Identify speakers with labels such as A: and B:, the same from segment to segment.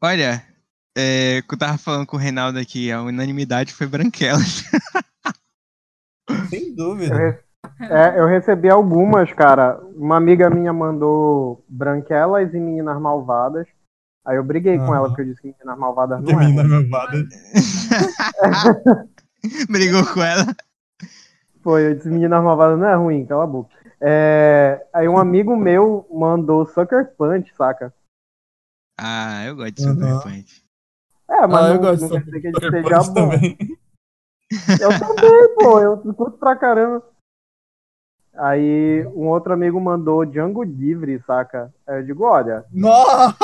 A: Olha, é, que eu tava falando com o Reinaldo aqui, a unanimidade foi Branquelas.
B: Sem
C: Eu,
B: dúvida.
C: re- é, eu recebi algumas, cara. Uma amiga minha mandou Branquelas e Meninas Malvadas. Aí eu briguei com
B: Aham.
C: ela, porque eu disse que Meninas Malvadas não é.
B: menina
C: ruim.
B: malvada.
A: Brigou com ela.
C: Foi, eu disse Meninas Malvadas não é ruim, cala a boca. É, aí um amigo meu mandou Sucker Punch, saca?
A: Ah, eu gosto de Super
B: Uhum.
A: Punch.
C: É, mas
B: Ah, eu
C: não,
B: gosto
C: não
B: de
C: quer dizer que ele seja
B: Punch
C: bom.
B: também.
C: Eu também, pô, eu curto pra caramba. Aí um outro amigo mandou Django Livre, saca? Aí eu digo, olha,
B: Nossa!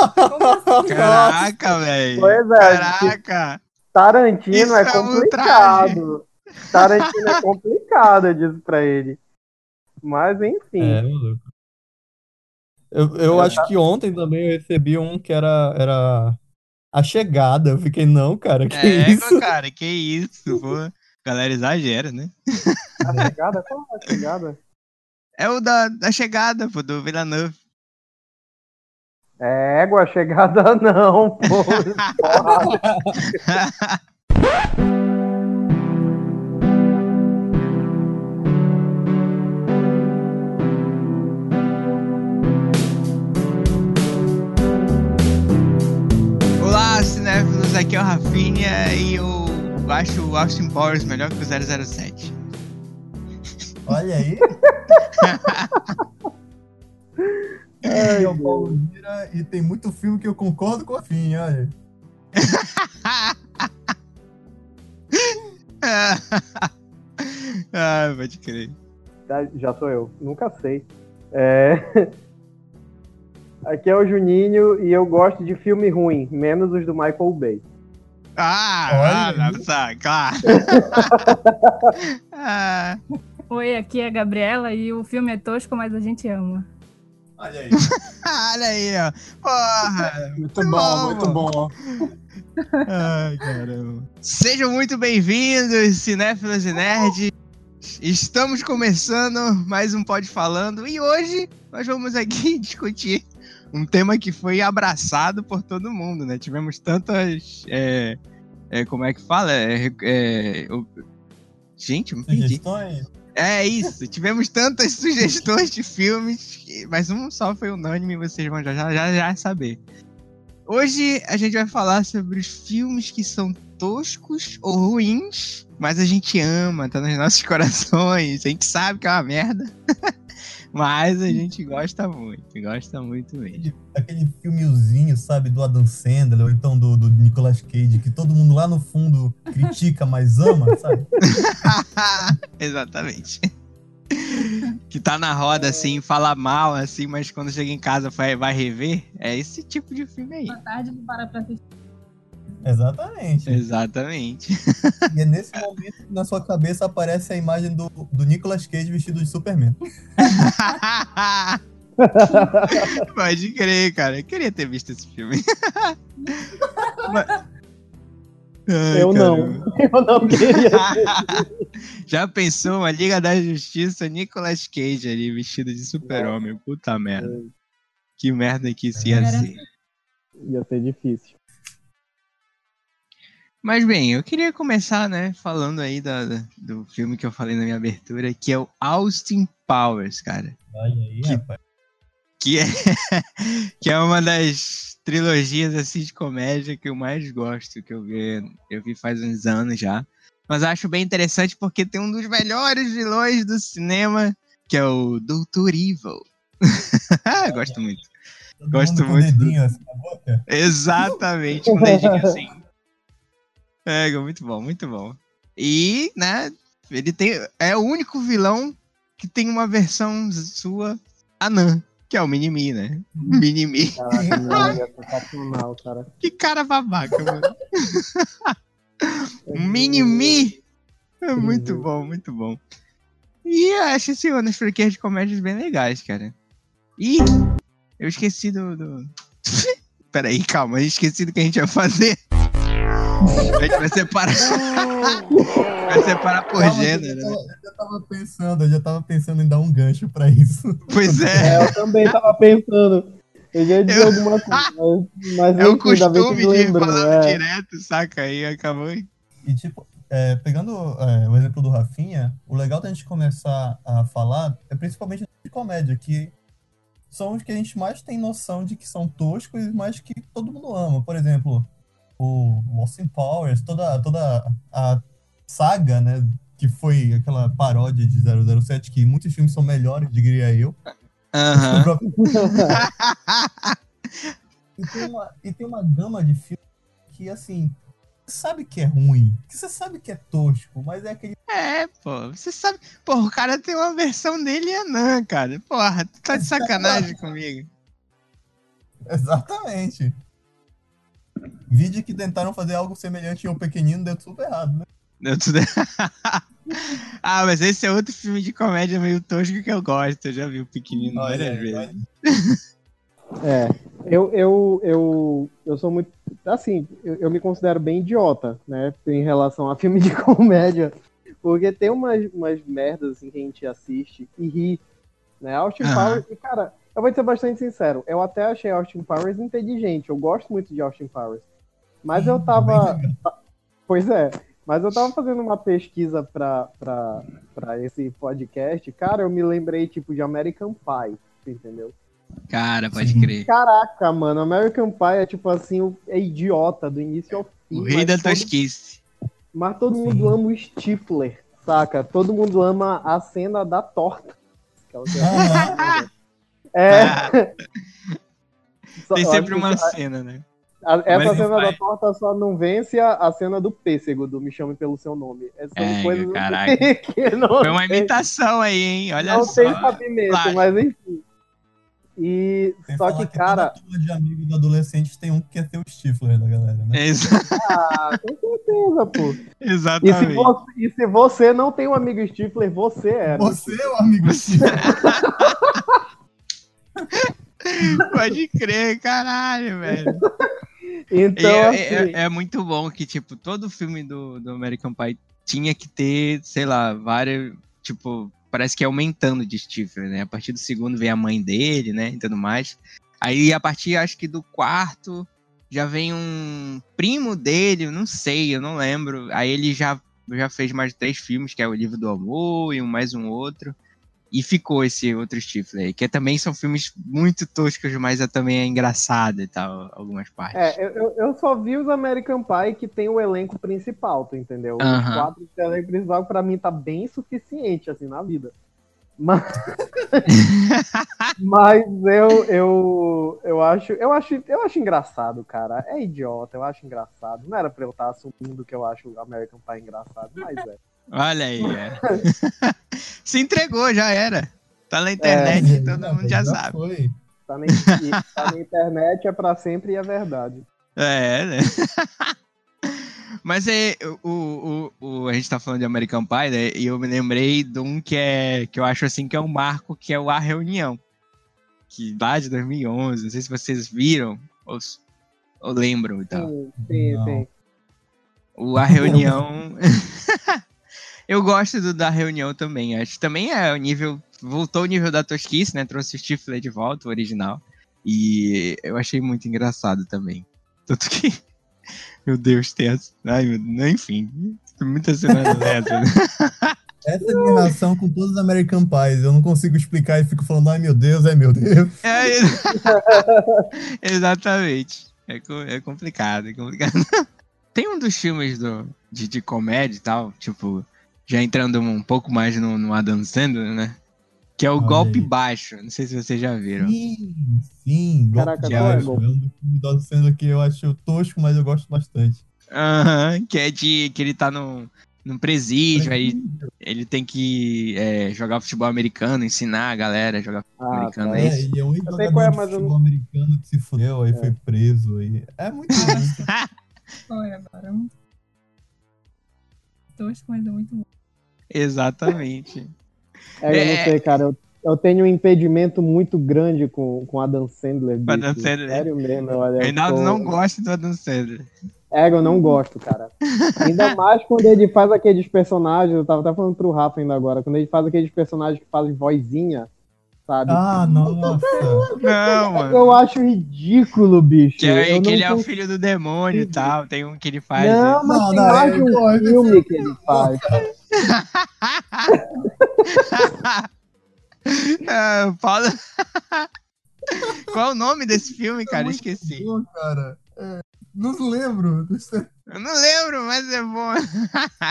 A: Caraca, velho.
C: Pois é,
A: Caraca.
C: Tarantino
A: Isso
C: é
A: é um
C: complicado. Tarantino é complicado, eu disse pra ele. Mas enfim.
B: É, maluco. Eu, eu
C: É,
B: acho que ontem também eu recebi um que era, era A Chegada. Eu fiquei, não, cara, que
A: É,
B: isso?
A: cara, que isso, pô. Galera exagera, né?
C: A chegada? Qual é a chegada?
A: É o da, da chegada, pô, do Villeneuve.
C: É, égua, a chegada não, pô.
A: cinéfilos, aqui é o Rafinha e eu acho o Austin Powers melhor que o 007.
B: Olha aí. É Paulo Mira e tem muito filme que eu concordo com a fim, olha.
A: ah, pode crer.
C: Já sou eu, nunca sei. É... Aqui é o Juninho e eu gosto de filme ruim, menos os do Michael Bay.
A: Ah,
B: Olha
A: ah, nossa, claro. ah,
D: Oi, aqui é a Gabriela e o filme é tosco, mas a gente ama.
B: Olha aí.
A: olha aí, ó. Porra.
E: Muito bom, muito bom.
A: Ai, caramba. Sejam muito bem-vindos, cinéfilos e nerds. Estamos começando mais um Pod Falando e hoje nós vamos aqui discutir um tema que foi abraçado por todo mundo, né? Tivemos tantas. é, é, como é que fala? É, é, o- Gente, eu me perdi.
B: Sugestões?
A: É isso, tivemos tantas sugestões de filmes, mas um só foi unânime, vocês vão já, já, já, já saber. Hoje a gente vai falar sobre os filmes que são toscos ou ruins, mas a gente ama, tá nos nossos corações, a gente sabe que é uma merda, mas a gente gosta muito, gosta muito mesmo.
B: Aquele filmezinho, sabe, do Adam Sandler ou então do, do Nicolas Cage, que todo mundo lá no fundo critica, mas ama, sabe?
A: Exatamente. Que tá na roda assim, fala mal assim, mas quando chega em casa vai, vai rever, é esse tipo de filme aí.
D: Boa tarde, não para pra assistir.
B: Exatamente.
A: Exatamente.
B: E é nesse momento que na sua cabeça aparece a imagem do, do Nicolas Cage vestido de Superman.
A: Pode crer, cara. Eu queria ter visto esse filme. Mas- Ai,
C: Eu não.
A: caramba.
C: Eu não queria.
A: Já pensou uma Liga da Justiça, Nicolas Cage ali, vestido de super-homem? Puta merda. Que merda que isso ia
D: Era-
A: ser.
C: Ia ser difícil.
A: Mas bem, eu queria começar, né, falando aí da, da- do filme que eu falei na minha abertura, que é o Austin Powers, cara.
B: Olha aí,
A: Que-
B: rapaz.
A: que é, que é uma das trilogias assim de comédia que eu mais gosto, que eu vi, eu vi faz uns anos já. Mas acho bem interessante porque tem um dos melhores vilões do cinema, que é o Doutor Evil. gosto muito.
B: Todo
A: Gosto
B: mundo com o
A: muito do-
B: dedinho assim na boca.
A: Exatamente, um dedinho assim. É, muito bom, muito bom. E, né, ele tem. É o único vilão que tem uma versão sua anã, que é o Minimi, né? Minimi.
C: Caraca, não, sensacional, cara.
A: Que cara babaca, mano. Minimi. É muito bom, muito bom. E eu acho esse ano as franquias de comédias bem legais, cara. E eu esqueci do. do... Peraí, calma, eu esqueci do que a gente ia fazer. A gente vai separar. vai separar por
B: Calma,
A: gênero,
B: eu,
A: né?
B: já tava, eu já tava pensando, eu já tava pensando em dar um gancho pra isso.
A: Pois é.
C: É, eu também tava pensando. Eu já ia dizer alguma coisa, mas, mas
A: É o costume
C: me
A: de
C: lembrou.
A: falar
C: é.
A: direto, saca? Aí acabou.
B: E tipo, é, pegando é, o exemplo do Rafinha, o legal da gente começar a falar é principalmente de comédia, que são os que a gente mais tem noção de que são toscos, mas que todo mundo ama. Por exemplo, o Austin Powers, toda, toda a saga, né, que foi aquela paródia de 007, que muitos filmes são melhores, diria eu.
A: Aham.
B: próprio- e, tem uma, e tem uma gama de filmes que, assim, você sabe que é ruim, que você sabe que é tosco, mas é aquele.
A: É, pô, você sabe. Pô, o cara tem uma versão dele e anã, cara. Porra, tu tá de sacanagem comigo.
B: Exatamente. Vídeo que tentaram fazer algo semelhante em O Pequenino deu tudo errado, né?
A: Deu tudo... ah, mas esse é outro filme de comédia meio tosco que eu gosto. Eu já vi o pequenino
B: Olha
A: várias vezes.
C: É, eu, eu, eu, eu sou muito. Assim, eu, eu me considero bem idiota, né? Em relação a filme de comédia. Porque tem umas, umas merdas assim, que a gente assiste e ri. Né? Austin
A: Aham.
C: Powers. E, cara, eu vou ser bastante sincero. Eu até achei Austin Powers inteligente. Eu gosto muito de Austin Powers. Mas eu
B: Sim,
C: tava. Pois é. Mas eu tava fazendo uma pesquisa pra, pra, pra esse podcast. Cara, eu me lembrei, tipo, de American Pie. Entendeu?
A: Cara, pode
B: Sim.
A: crer.
C: Caraca, mano, American Pie é tipo assim, o- é idiota do início ao fim.
A: O rei da
C: todo-
A: tosquice.
C: Mas todo
B: Sim.
C: mundo ama o Stifler, saca? Todo mundo ama a cena da torta. Que é que. É.
A: Ah,
C: só-
A: tem sempre
C: que
A: uma cena, né?
C: a- essa
B: Mas
C: cena da torta só não vence a, a cena do pêssego, do Me Chame Pelo Seu Nome. Essas são
A: É,
C: coisas
A: caraca.
C: que não
A: Foi uma
C: tem-
A: imitação aí, hein? Olha
C: não
A: só.
C: tem cabimento,
A: Plágio.
C: mas enfim. E só
B: falar
C: que, cara,
B: toda turma de amigos adolescentes tem um que quer ser o Stifler da galera, né?
A: Exa-
C: ah, com certeza, pô. E se,
A: Exatamente.
C: você, e se você não tem um amigo Stifler, você era.
B: Você é o amigo Stifler.
A: Pode crer, caralho, velho.
C: Então,
A: é,
C: assim,
A: é- é muito bom que, tipo, todo filme do, do American Pie tinha que ter, sei lá, várias. Tipo, parece que é aumentando de Stifler, né? A partir do segundo vem a mãe dele, né? E tudo mais. Aí, a partir, acho que do quarto, já vem um primo dele, não sei, eu não lembro. Aí ele já, já fez mais três filmes, que é o Livro do Amor e um, mais um outro. E ficou esse outro Stifler, aí, que também são filmes muito toscos, mas é, também é engraçado e tal, algumas partes.
C: é, eu, eu- só vi os American Pie que tem o elenco principal, tu entendeu? Os quatro o elenco principal, pra mim, tá bem suficiente, assim, na vida. Mas, mas eu, eu, eu, acho, eu, acho, eu acho engraçado, cara. É idiota, eu acho engraçado. Não era pra eu estar assumindo que eu acho o American Pie engraçado, mas é.
A: Olha aí, é. Se entregou, já era. Tá na internet, todo mundo já sabe.
B: Foi.
C: Tá na, tá na internet, é pra sempre e é verdade.
A: É, né? Mas é, o, o, o, a gente tá falando de American Pie, né? E eu me lembrei de um que, é, que eu acho assim que é um marco, que é o A Reunião. Que lá de 2011, não sei se vocês viram ou, ou lembram e tal.
C: Sim, sim, sim.
A: O A Reunião. Eu gosto do da Reunião também. Acho que também é o nível. Voltou o nível da tosquice, né? Trouxe o Stifler de volta, o original. E eu achei muito engraçado também. Tanto que. Meu Deus, tem essa. Ai, meu... enfim. Muita cena dessa. né?
B: Essa a minha relação com todos os American Pies. Eu não consigo explicar e fico falando, ai meu Deus, ai meu Deus.
A: É, exatamente. É, é complicado, é complicado. Tem um dos filmes do, de, de comédia e tal, tipo, já entrando um pouco mais no, no Adam Sandler, né? Que é o
B: Olha
A: Golpe
B: aí.
A: Baixo. Não sei se vocês já viram.
B: Sim, sim.
C: Caraca,
B: Golpe
C: qual é,
B: baixo.
C: Golpe?
B: É um dos filmes do Adam Sandler que eu acho tosco, mas eu gosto bastante.
A: Aham, que é de que ele tá num, num presídio, aí ele tem que é, jogar futebol americano, ensinar a galera a jogar futebol
C: Ah,
A: americano.
C: tá.
A: É
B: É,
A: isso.
B: ele é um
C: sei
B: jogador
C: qual é,
B: de
C: mas eu
B: futebol americano que se fudeu, aí foi preso. Aí. É muito bom.
D: Foi agora. Tosco, mas é muito bom.
A: Exatamente.
C: É, eu
A: É.
C: não sei, cara. Eu, eu tenho um impedimento muito grande com, com Adam Sandler.
A: Com Adam
C: bicho.
A: Sandler.
C: Sério mesmo, olha.
A: Reinaldo
C: tô-
A: não gosta do Adam Sandler.
C: É, eu não gosto, cara. Ainda mais quando ele faz aqueles personagens. Eu tava até falando pro Rafa ainda agora. Quando ele faz aqueles personagens que fazem vozinha. Sabe?
B: Ah, nossa.
A: Não, mano.
C: Eu acho ridículo, bicho.
A: Que, é, que ele é o filho do demônio e tal. Tem um que ele faz.
C: Não, mas
B: Não,
C: tem
B: não,
C: mais
B: é
C: um
B: igual,
C: filme que ele faz.
A: Ah, Paulo. Qual é o nome desse filme, cara? Esqueci.
B: Bom, cara. É, não lembro.
A: Eu não lembro, mas é bom.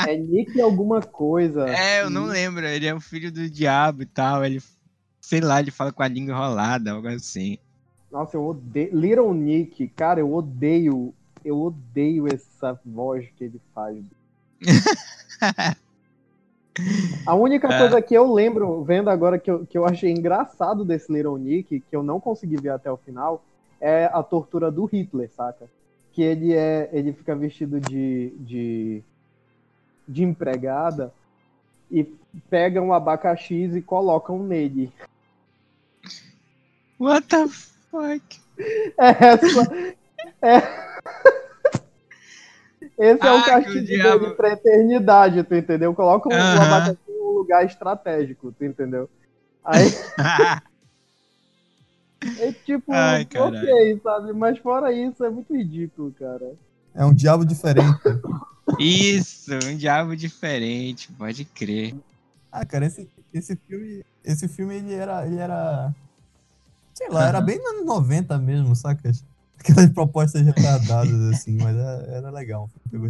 C: É Nick alguma coisa.
A: É, eu não lembro. Ele é o filho do diabo e tal. Ele, sei lá, ele fala com a língua enrolada, algo assim.
C: Nossa, eu odeio. Little Nick, cara, eu odeio. Eu odeio essa voz que ele faz. A única
A: É.
C: coisa que eu lembro, vendo agora, que eu, que eu achei engraçado desse Little Nick, que eu não consegui ver até o final, é a tortura do Hitler, saca? Que ele é. Ele fica vestido de. de, de empregada e pegam abacaxis e colocam nele.
A: What the fuck?
C: Essa é. Esse é
A: Ah,
C: o
A: que
C: castigo
A: diabo-
C: dele pra eternidade, tu entendeu? Coloca o, o
A: Aham.
C: abacaxi em um lugar estratégico, tu entendeu? Aí é tipo,
A: Ai,
C: ok, sabe? Mas fora isso, é muito ridículo, cara.
B: É um diabo diferente.
A: Isso, um diabo diferente, pode crer.
B: Ah, cara, esse, esse filme. Esse filme ele era. Ele era. Sei lá, era bem nos anos 90 mesmo, saca? Aquelas propostas retardadas, assim, mas era, era legal. Eu.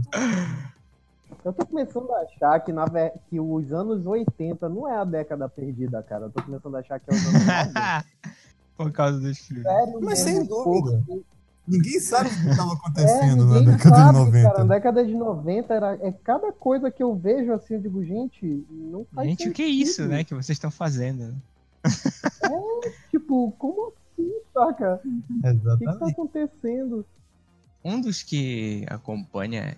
C: Eu tô começando a achar que, na que os anos 80 não é a década perdida, cara. Eu tô começando a achar que é os anos 90.
A: Por causa dos filmes.
C: Sério
B: Mas sem dúvida.
C: porque-
B: Ninguém sabe o que estava
C: É,
B: acontecendo na
C: ninguém
B: década
C: sabe,
B: de 90.
C: cara. Na década de 90 era é cada coisa que eu vejo assim, eu digo, gente, não faz
A: Gente, o que é
C: sentido.
A: isso, né, que vocês estão fazendo?
C: Tipo, como assim, saca? O que, que tá
B: Exatamente.
C: acontecendo?
A: Um dos que acompanha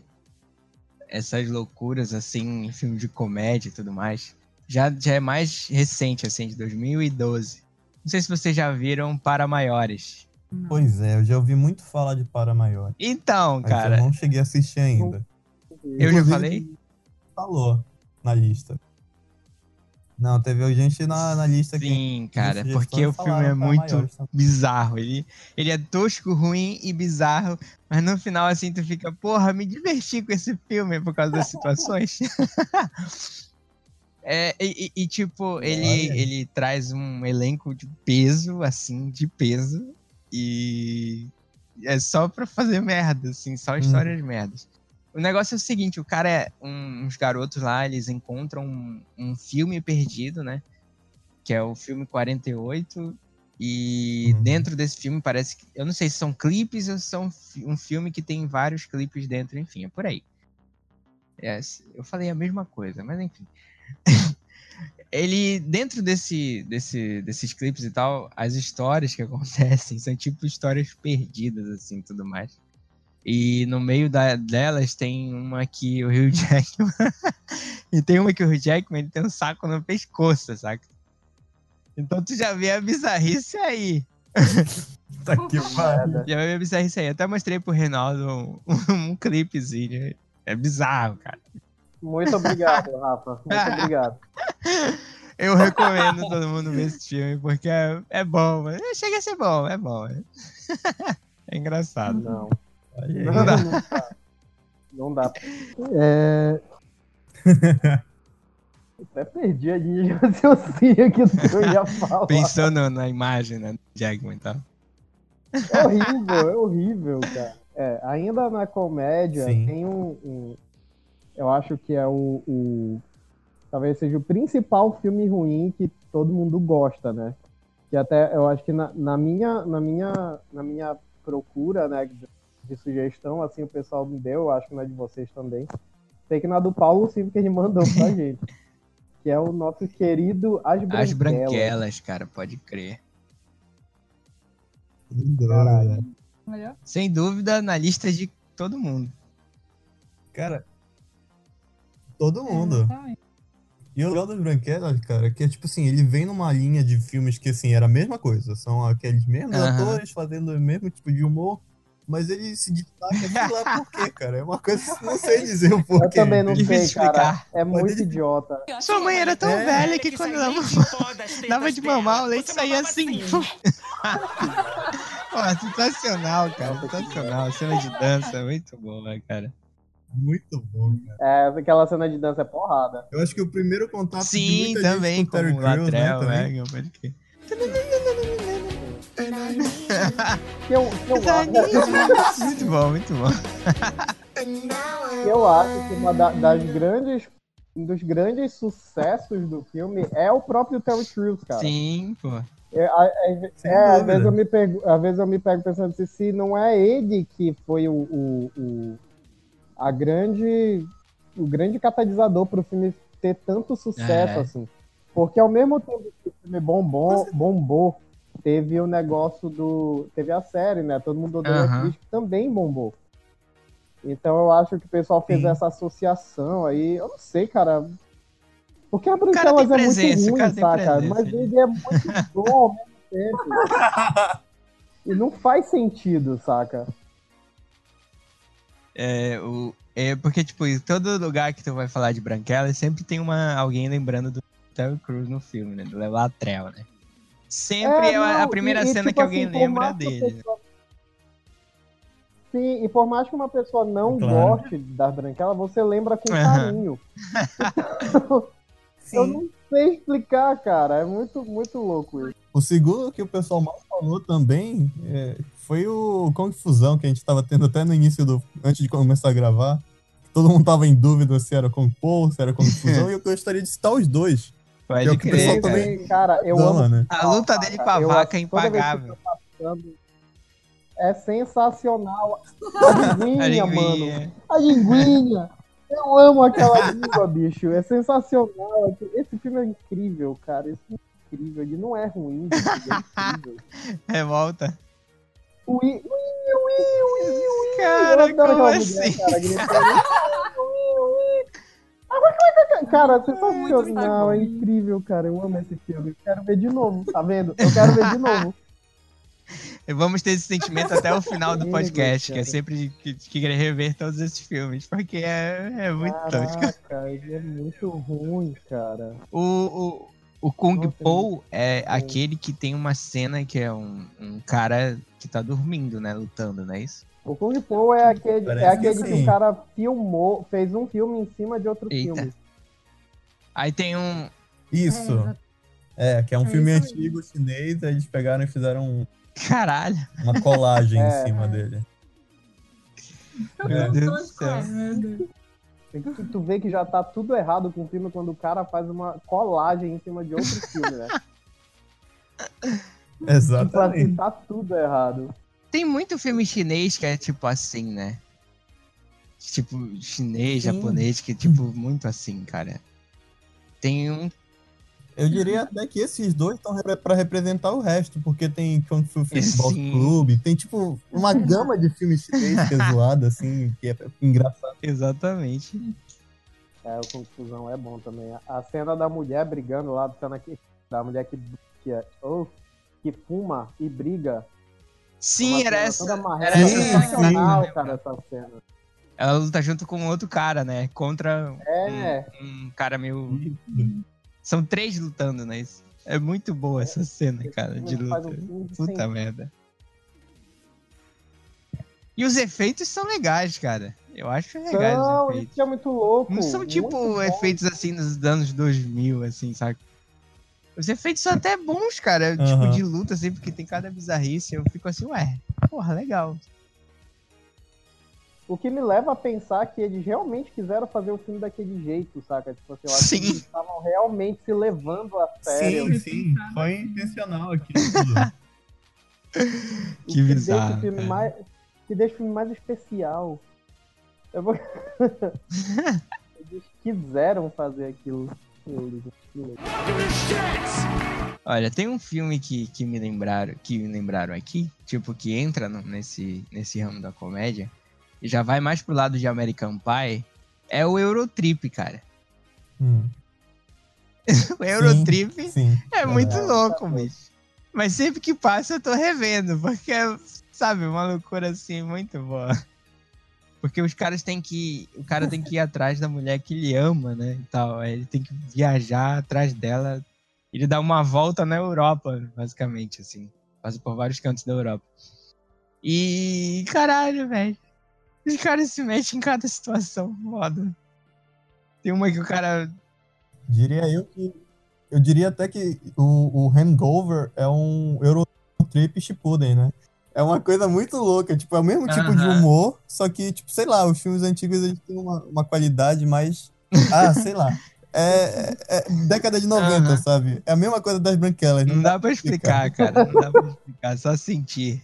A: essas loucuras, assim, em filme de comédia e tudo mais, já, já é mais recente, assim, de 2012. Não sei se vocês já viram Para Maiores.
B: Pois é, eu já ouvi muito falar de Para Maior.
A: Então,
B: Mas
A: cara,
B: eu não cheguei a assistir ainda.
A: eu já
B: Inclusive,
A: falei?
B: Falou na lista. Não, teve gente na, na lista que.
A: Sim, cara, porque o filme é muito
B: Maiores
A: bizarro. Ele, ele é tosco, ruim e bizarro, mas no final, assim, tu fica, porra, me diverti com esse filme por causa das situações. É, e, e- tipo, ele,
B: Olha.
A: ele traz um elenco de peso, assim, de peso, e é só pra fazer merda, assim, só histórias de merdas. O negócio é o seguinte, o cara é, um- uns garotos lá, eles encontram um, um filme perdido, né, que é o filme 48, e
B: Uhum.
A: dentro desse filme parece que, eu não sei se são clipes ou são fi- um filme que tem vários clipes dentro, enfim, é por aí. É, eu falei a mesma coisa, mas enfim. Ele, dentro desse, desse, desses clipes e tal, as histórias que acontecem são tipo histórias perdidas, assim, tudo mais. E no meio da- delas tem uma que o Hugh Jackman. e tem uma que o Hugh Jackman ele tem um saco no pescoço, saca? Então tu já vê a bizarrice aí.
B: Tá que.
A: Já vê a bizarrice aí. Até mostrei pro Reinaldo um, um clipezinho. É bizarro, cara.
C: Muito obrigado, Rafa. Muito obrigado.
A: Eu recomendo todo mundo ver esse filme, porque é, é bom, chega a ser bom, é bom. É, é engraçado.
C: Não.
B: Aí.
C: Não,
A: Não dá.
C: não dá. Não dá. É... Até perdi a linha de raciocínio que eu ia falar.
A: Pensando na imagem, né? Jackman e tal.
C: É horrível, é horrível, cara. É, ainda na comédia
B: Sim.
C: tem um, um- Eu acho que é o, o- Talvez seja o principal filme ruim que todo mundo gosta, né? Que até eu acho que na, na minha, na, minha, na minha procura, né, de, sugestão, assim, o pessoal me deu, eu acho que na de vocês também. Tem que na do Paulo sim, que ele mandou pra gente. Que é o nosso querido As Branquelas.
A: As branquelas, cara, pode crer.
C: Caralho.
D: Melhor?
A: Sem dúvida, na lista de todo mundo.
B: Cara, todo mundo.
D: Exatamente.
B: E o legal das Branquelas, cara, que é tipo assim, ele vem numa linha de filmes que assim, era a mesma coisa. São aqueles mesmos atores fazendo o mesmo tipo de humor. Mas ele se destaca, sei lá por quê, cara. É uma coisa que não sei dizer o porquê.
C: Eu também não sei, cara.
A: explicar.
C: É
B: Mas
C: muito
B: ele-
C: idiota.
A: Sua mãe era tão
B: É.
A: velha que quando dava, dava de mamar, o leite saía assim. Pô, sensacional, cara. Sensacional. Cena de dança, muito boa, cara.
B: Muito bom, cara.
C: É, aquela cena de dança é porrada.
B: Eu acho que o primeiro contato de
A: Sim,
B: muita
A: também,
B: gente com o Terry
A: como
B: Crews, né,
A: Latrell,
B: também.
A: é, pode.
C: Que eu, que eu, acho,
A: Muito bom, muito bom.
C: eu acho que uma da- das grandes. Um dos grandes sucessos do filme é o próprio Terry Crews, cara.
A: Sim, pô.
C: É, a- é, é, às vezes eu me pego, às vezes eu me pego pensando se, se não é ele que foi o, o, o- a grande o grande catalisador para o filme ter tanto sucesso
A: É.
C: assim. Porque ao mesmo tempo que o filme bombou, bombou, teve o negócio do teve a série, né? Todo mundo odeia
A: Aham.
C: Chris, que também bombou. Então eu acho que o pessoal fez
B: Sim.
C: essa associação aí. Eu não sei, cara. Porque a
A: cara
C: Branquelas é muito
A: presença, o
C: ruim,
A: cara tem
C: saca?
A: presença.
C: Mas ele é muito bom ao mesmo tempo. E não faz sentido, saca?
A: É, o, é porque, tipo, em todo lugar que tu vai falar de Branquela, sempre tem uma, alguém lembrando do Terry Crews no filme, né? Do Latrell, né? Sempre é, a- a
C: não,
A: primeira
C: e- e,
A: cena
C: tipo
A: que alguém
C: assim,
A: lembra
C: a
A: dele.
C: pessoa- Sim, e por mais que uma pessoa não
B: Claro.
C: goste das branquelas, você lembra com carinho. Eu não sei explicar, cara. É muito, muito louco isso.
B: O segundo que o pessoal mais falou também é, foi o Kung Fusão, que a gente tava tendo até no início do. antes de começar a gravar. Todo mundo tava em dúvida se era Kung Po, se era Kung Fusão, e eu gostaria de citar os dois.
A: Pode
B: o
A: crer,
B: pessoal
A: cara.
B: também-
C: Cara, eu
B: Não,
C: amo.
B: né?
A: A luta dele com a
C: Eu-
A: vaca é impagável.
C: tá passando, É sensacional. A linguinha,
A: A
C: mano. A linguinha. Eu amo aquela língua, bicho. É sensacional. Esse filme é incrível, cara. Esse filme é incrível. Ele não é ruim, é incrível.
A: Revolta.
C: Ui, ui, ui, ui, ui.
A: Cara,
C: Eu
A: como
C: aquela
A: assim?
C: mulher, cara. Cara, sensacional, é incrível, cara. Eu amo esse filme. Eu quero ver de novo, tá vendo? Eu quero ver de novo.
A: Vamos ter esse sentimento até o final do podcast, que é sempre de, que, de querer rever todos esses filmes, porque é, é muito tosco.
C: Caraca, ele é muito ruim, cara.
A: O, o, o Kung
C: Nossa,
A: Po é
C: bom.
A: aquele que tem uma cena que é um, um cara que tá dormindo, né? Lutando, não é isso?
C: O Kung Po é aquele,
B: Parece
C: é aquele
B: que
C: que, o cara filmou, fez um filme em cima de outro
A: Eita.
C: filme.
A: Aí tem um.
B: Isso. É, que é um
D: É
B: filme antigo chinês, aí eles pegaram e fizeram um-
A: Caralho!
B: uma colagem
C: É.
B: em cima dele.
A: Meu
B: É.
A: Deus do céu.
C: Que tu vê que já tá tudo errado com o filme quando o cara faz uma colagem em cima de outro filme, né? Tipo assim,
B: Exatamente.
C: tá tudo errado.
A: Tem muito filme chinês que é tipo assim, né? Tipo, chinês,
B: Sim.
A: japonês, que é tipo muito assim, cara. Tem um.
B: Eu diria até que esses dois estão pra representar o resto, porque tem Kung Fu Futebol
A: Sim.
B: Clube, tem tipo uma gama de filmes chinês que é zoada, assim, que é engraçado.
A: Exatamente.
C: É, o Confusão é bom também. A- cena da mulher brigando lá, a cena que, da mulher que, que, é- oh, que fuma e briga.
A: Sim, era essa. Era
B: Sim,
A: essa lembro.
C: cara, essa cena.
A: Ela luta junto com outro cara, né? Contra
C: É,
A: um cara meio. São três lutando, né? Isso- É muito boa essa cena, cara, de luta.
C: um
A: Puta merda. E os efeitos são legais, cara. Eu acho legais
C: Não, isso é muito louco.
A: Não são tipo efeitos assim dos anos 2000, assim, sabe? Os efeitos são até bons, cara. Tipo,
B: Aham.
A: de luta, assim, porque tem cada bizarrice. Eu fico assim, ué, porra, legal.
C: O que me leva a pensar que eles realmente quiseram fazer o filme daquele jeito, saca? Tipo assim, eu acho
A: Sim.
C: que eles estavam realmente se levando a sério.
B: Sim, sim, foi intencional aqui.
A: Que
C: deixa
A: bizarro,
C: o filme
A: cara.
C: mais, que deixa o filme mais especial. Eu vou... Eles quiseram fazer aquilo.
A: Olha, tem um filme que, que me lembraram, que me lembraram aqui, tipo, que entra no- nesse, nesse ramo da comédia, e já vai mais pro lado de American Pie, é o Eurotrip, cara.
B: Hum,
A: O Eurotrip
B: sim.
A: é muito
B: verdade.
A: louco, bicho. Mas sempre que passa eu tô revendo, porque é Sabe, uma loucura assim, muito boa. Porque os caras têm que. O cara tem que ir atrás da mulher que ele ama, né? E tal. Ele tem que viajar atrás dela. Ele dá uma volta na Europa, basicamente, assim. Passa por vários cantos da Europa. E. Caralho, velho. Os caras se metem em cada situação. Foda. Tem uma que o cara.
B: Diria eu que. Eu diria até que o, o Hangover é um Eurotrip Shippuden, né? É uma coisa muito louca, tipo, é o mesmo tipo de
A: Aham.
B: humor, só que, tipo, sei lá, os filmes antigos eles têm uma, uma qualidade mais. Ah, sei lá. É, é- é década de 90,
A: Aham.
B: sabe? É a mesma coisa das branquelas.
A: Não dá pra explicar, cara. Não dá pra explicar, só sentir.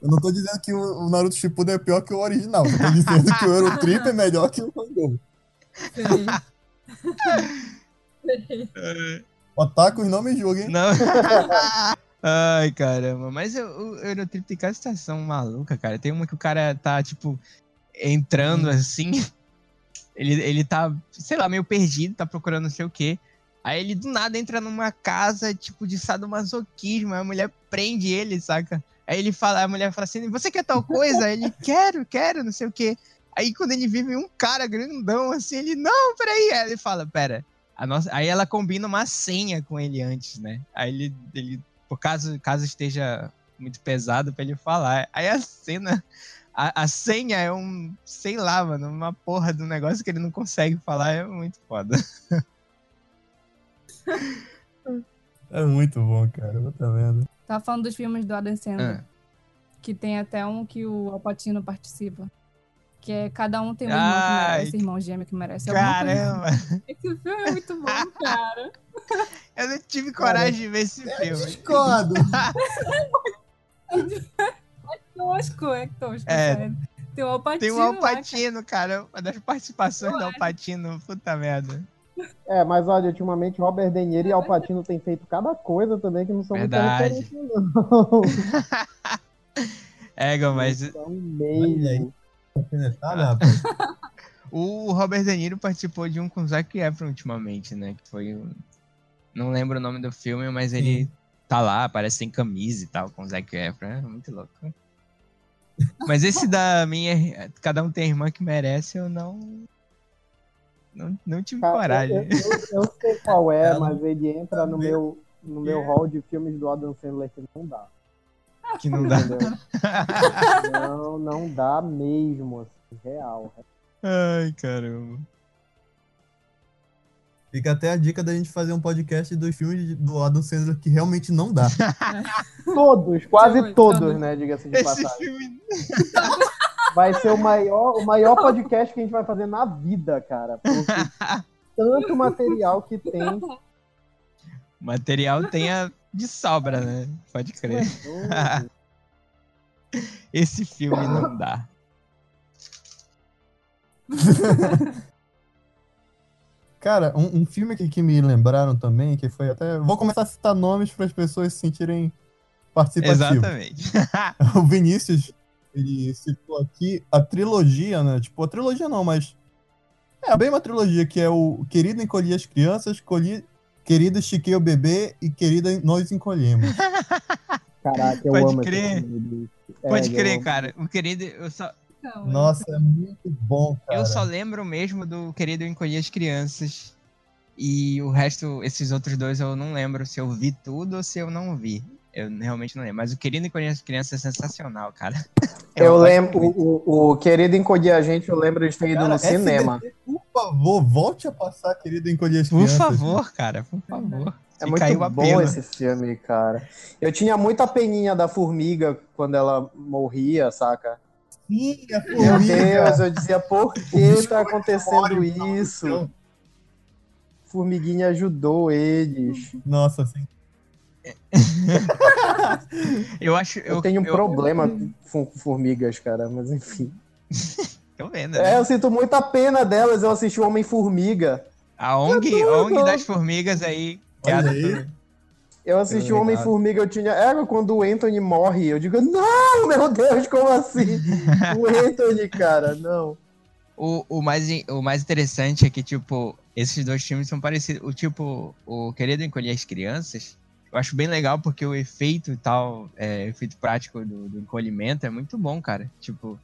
B: Eu não tô dizendo que o, Naruto Shippuden é pior que o original. Eu tô dizendo que o Eurotrip é melhor que o Hangover.
D: Sei.
B: Otakus não me julguem.
A: Não. Ai, caramba. Mas o, o Eurotrip tem cada situação maluca, cara. Tem uma que o cara tá, tipo, entrando assim. Ele, ele tá, sei lá, meio perdido, tá procurando não sei o quê. Aí ele do nada entra numa casa, tipo, de sadomasoquismo. Aí a mulher prende ele, saca? Aí ele fala, a mulher fala assim: Você quer tal coisa? Aí ele, quero, quero, não sei o quê. Aí quando ele vive um cara grandão assim, ele, não, peraí. Aí ele fala, pera. A nossa... Aí ela combina uma senha com ele antes, né? Aí ele, ele por caso, caso esteja muito pesado pra ele falar. Aí a cena, a, a senha é um, sei lá, mano, uma porra de um negócio que ele não consegue falar, é muito foda.
B: É muito bom, cara. Eu tô vendo.
D: Tava falando dos filmes do Adam Sandler,
A: Ah.
D: que tem até um que o Alpatino participa. Que é cada um tem um irmão que
A: Ai,
D: merece, irmão gêmeo que merece. alguma coisa
A: Caramba,
D: assim. Esse filme é muito bom, cara.
A: eu não tive coragem de ver esse filme.
B: Discordo.
D: Tosco, é tosco.
A: É.
D: sério. Tem o Alpatino.
A: Tem o
D: lá,
A: Alpatino, cara, uma das participações do Alpatino, puta merda.
C: É, mas olha, ultimamente Robert De Niro e Al Pacino têm feito cada coisa também que não são
A: Verdade.
C: muito não.
A: É, mas
C: mesmo.
B: Alfinetada, rapaz.
A: O Robert De Niro participou de um com o Zac Efron ultimamente, né? Que foi o... Não lembro o nome do filme, mas ele tá lá, parece sem camisa e tal, com o Zac Efron. É muito louco. Mas esse da minha... Cada um tem a irmã que merece, eu não... Não, não tive
C: Cara,
A: coragem.
C: Eu, eu- eu sei qual é,
B: Ela-
C: mas ele entra no meu, no meu hall de filmes do Adam Sandler que não dá.
A: Que não dá.
C: Não, não dá mesmo, assim, real.
A: Ai, caramba.
B: Fica até a dica da gente fazer um podcast dos filmes do Adam Sandler que realmente não dá.
C: Todos, quase
D: Todos,
C: todos,
D: todos.
C: né, diga-se de
A: Esse
C: passagem.
A: filme...
C: Vai ser o maior, o maior podcast que a gente vai fazer na vida, cara. Porque tanto material que tem.
A: Material tem a de sobra, né? Pode crer. Esse filme não dá.
B: Cara, um, um filme que, que me lembraram também, que foi até. Vou começar a citar nomes para as pessoas se sentirem participativas.
A: Exatamente.
B: o Vinícius, ele citou aqui a trilogia, né? Tipo, a trilogia não, mas. É bem uma trilogia, que é o Querido Encolhi as Crianças, Colhi... Querido Estiquei o Bebê e Querida Nós Encolhemos.
C: Caraca, eu
A: Pode
C: amo
A: crer.
C: esse filme. bicho. É,
A: Pode
C: eu
A: crer, cara. O querido, eu só,
D: Não,
B: Nossa, é muito bom, cara.
A: eu só lembro mesmo do querido Encolher as Crianças. E o resto, esses outros dois, eu não lembro se eu vi tudo ou se eu não vi. Eu realmente não lembro. Mas o querido Encolher as Crianças é sensacional, cara.
C: Eu
A: gosto
C: lembro, o, o, querido encolher a gente, eu lembro de ter ido
B: Cara,
C: no
B: SBT,
C: cinema.
B: Por favor, volte a passar, Querido Encolhi as
A: Por
B: Crianças.
A: favor, cara, por favor.
C: É muito
A: caiu a
C: bom
A: pena.
C: esse filme, cara. Eu tinha muita peninha da formiga quando ela morria, saca?
B: Sim,
C: Meu. Deus, eu dizia, por que tá acontecendo
B: Olha,
C: isso? Formiguinha ajudou eles.
B: Nossa, assim.
A: Eu acho.
C: Eu,
A: Eu,
C: tenho um
A: eu-
C: problema com formigas, cara, mas enfim.
A: Tô vendo.
C: É,
A: né?
C: eu sinto muita pena delas. Eu assisti o Homem-Formiga.
A: A ONG, a ONG das formigas aí.
B: Olha aí.
C: Eu assisti o. Homem-Formiga, eu tinha. Era quando o Anthony morre. Eu digo, não, meu Deus, como assim? o Anthony, cara, não.
A: O, o, mais, o mais interessante é que, tipo, esses dois filmes são parecidos. O tipo, o Querido Encolher as Crianças eu acho bem legal porque o efeito e tal, é, efeito prático do, do encolhimento é muito bom, cara. Tipo,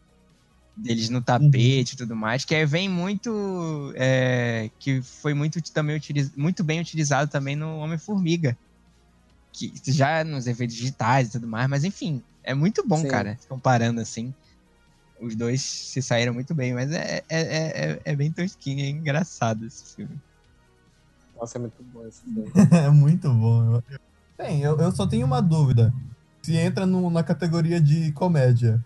A: deles no tapete e tudo mais, que é, vem muito. É, que foi muito também utiliz, muito bem utilizado também no Homem-Formiga. Que já nos efeitos digitais e tudo mais, mas enfim, é muito bom,
C: Sim.
A: cara, comparando assim. Os dois se saíram muito bem, mas é, é, é, é- é bem tosquinho, é engraçado esse filme.
C: Nossa, é muito bom esse filme.
B: É muito bom. Bem, eu, eu só tenho uma dúvida. Se entra no- na categoria de comédia.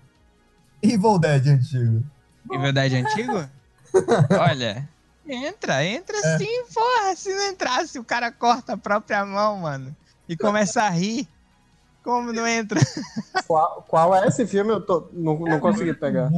B: Evil Dead antigo.
A: E verdade antigo? Olha, entra, entra
B: É.
A: sim, porra. Se não entrasse, o cara corta a própria mão, mano. E começa a rir. Como não entra?
C: Qual, qual é esse filme? Eu tô, não, não consegui pegar.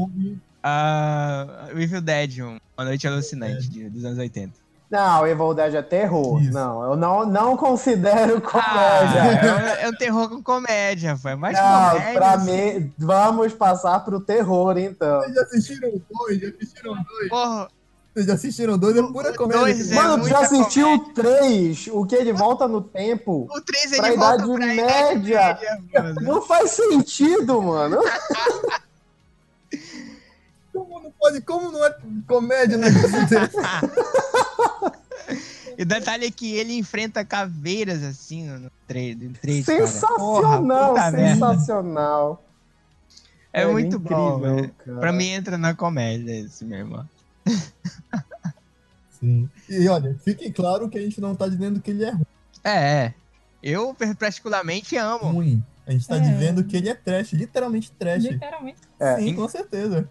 A: Ah, o Evil Dead, um- Uma Noite Alucinante, de- dos anos 80.
C: Não, Evil Dead é terror.
B: Isso.
C: Não, eu não, não considero
A: Ah,
C: comédia.
A: é, um, é um terror com comédia, foi mais
C: não,
A: comédia.
C: pra
A: assim.
C: mim, vamos passar pro terror, então.
B: Vocês já assistiram dois? Já assistiram dois?
A: Porra,
B: Vocês já assistiram dois? É pura comédia.
A: dois é
C: Mano, tu já assistiu o 3, o que ele volta no tempo?
A: o 3 ele
C: Pra
A: volta
C: idade
A: pra
C: média.
A: idade média, mano.
C: Não faz sentido, mano.
B: Como não pode? Como não é comédia, né?
A: E o detalhe é que ele enfrenta caveiras assim no 3, no 3 cara. Porra,
C: Sensacional, sensacional.
A: É, muito bom,
C: incrível,
A: velho.
C: cara.
A: Pra mim entra na comédia esse, meu irmão.
B: Sim. E olha, fique claro que a gente não tá dizendo que ele é
A: É, é. Eu particularmente amo.
B: ruim. A gente tá
D: É.
B: dizendo que ele é trash, literalmente trash.
D: Literalmente.
C: É.
B: Sim, com certeza.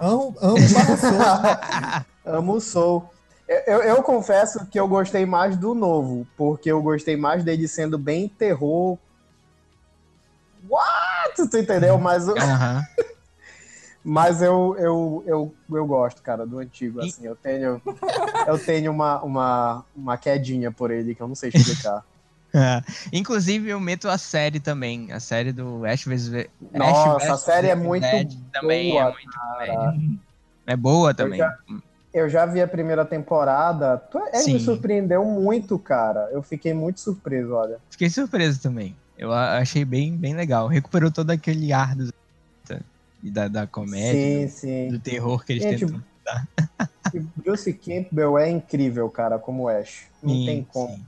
B: Amo, amo barra Soul.
C: Amo o Soul. Eu, eu, eu confesso que eu gostei mais do novo, porque eu gostei mais dele sendo bem terror. What? Tu entendeu? Mas, o-
A: Aham.
C: Mas eu, eu, eu, eu gosto, cara, do antigo. Assim, eu tenho, eu tenho uma, uma, uma quedinha por ele que eu não sei explicar.
A: É. Inclusive, eu meto a série também. A série do Ash vs. Ash
C: Nossa,
A: vs
C: a série é muito
A: Dead também é
C: boa,
A: muito. É boa também.
C: já- Eu já vi a primeira temporada. É, me surpreendeu muito, cara. Eu fiquei muito surpreso, olha.
A: Fiquei surpreso também. Eu achei bem, bem legal. Recuperou todo aquele ar do, e da, da comédia,
C: Sim, sim.
A: do, do terror que eles
C: Gente,
A: tentam.
C: E Bruce Campbell é incrível, cara, como Ash. Não
A: Sim,
C: tem como.
A: sim.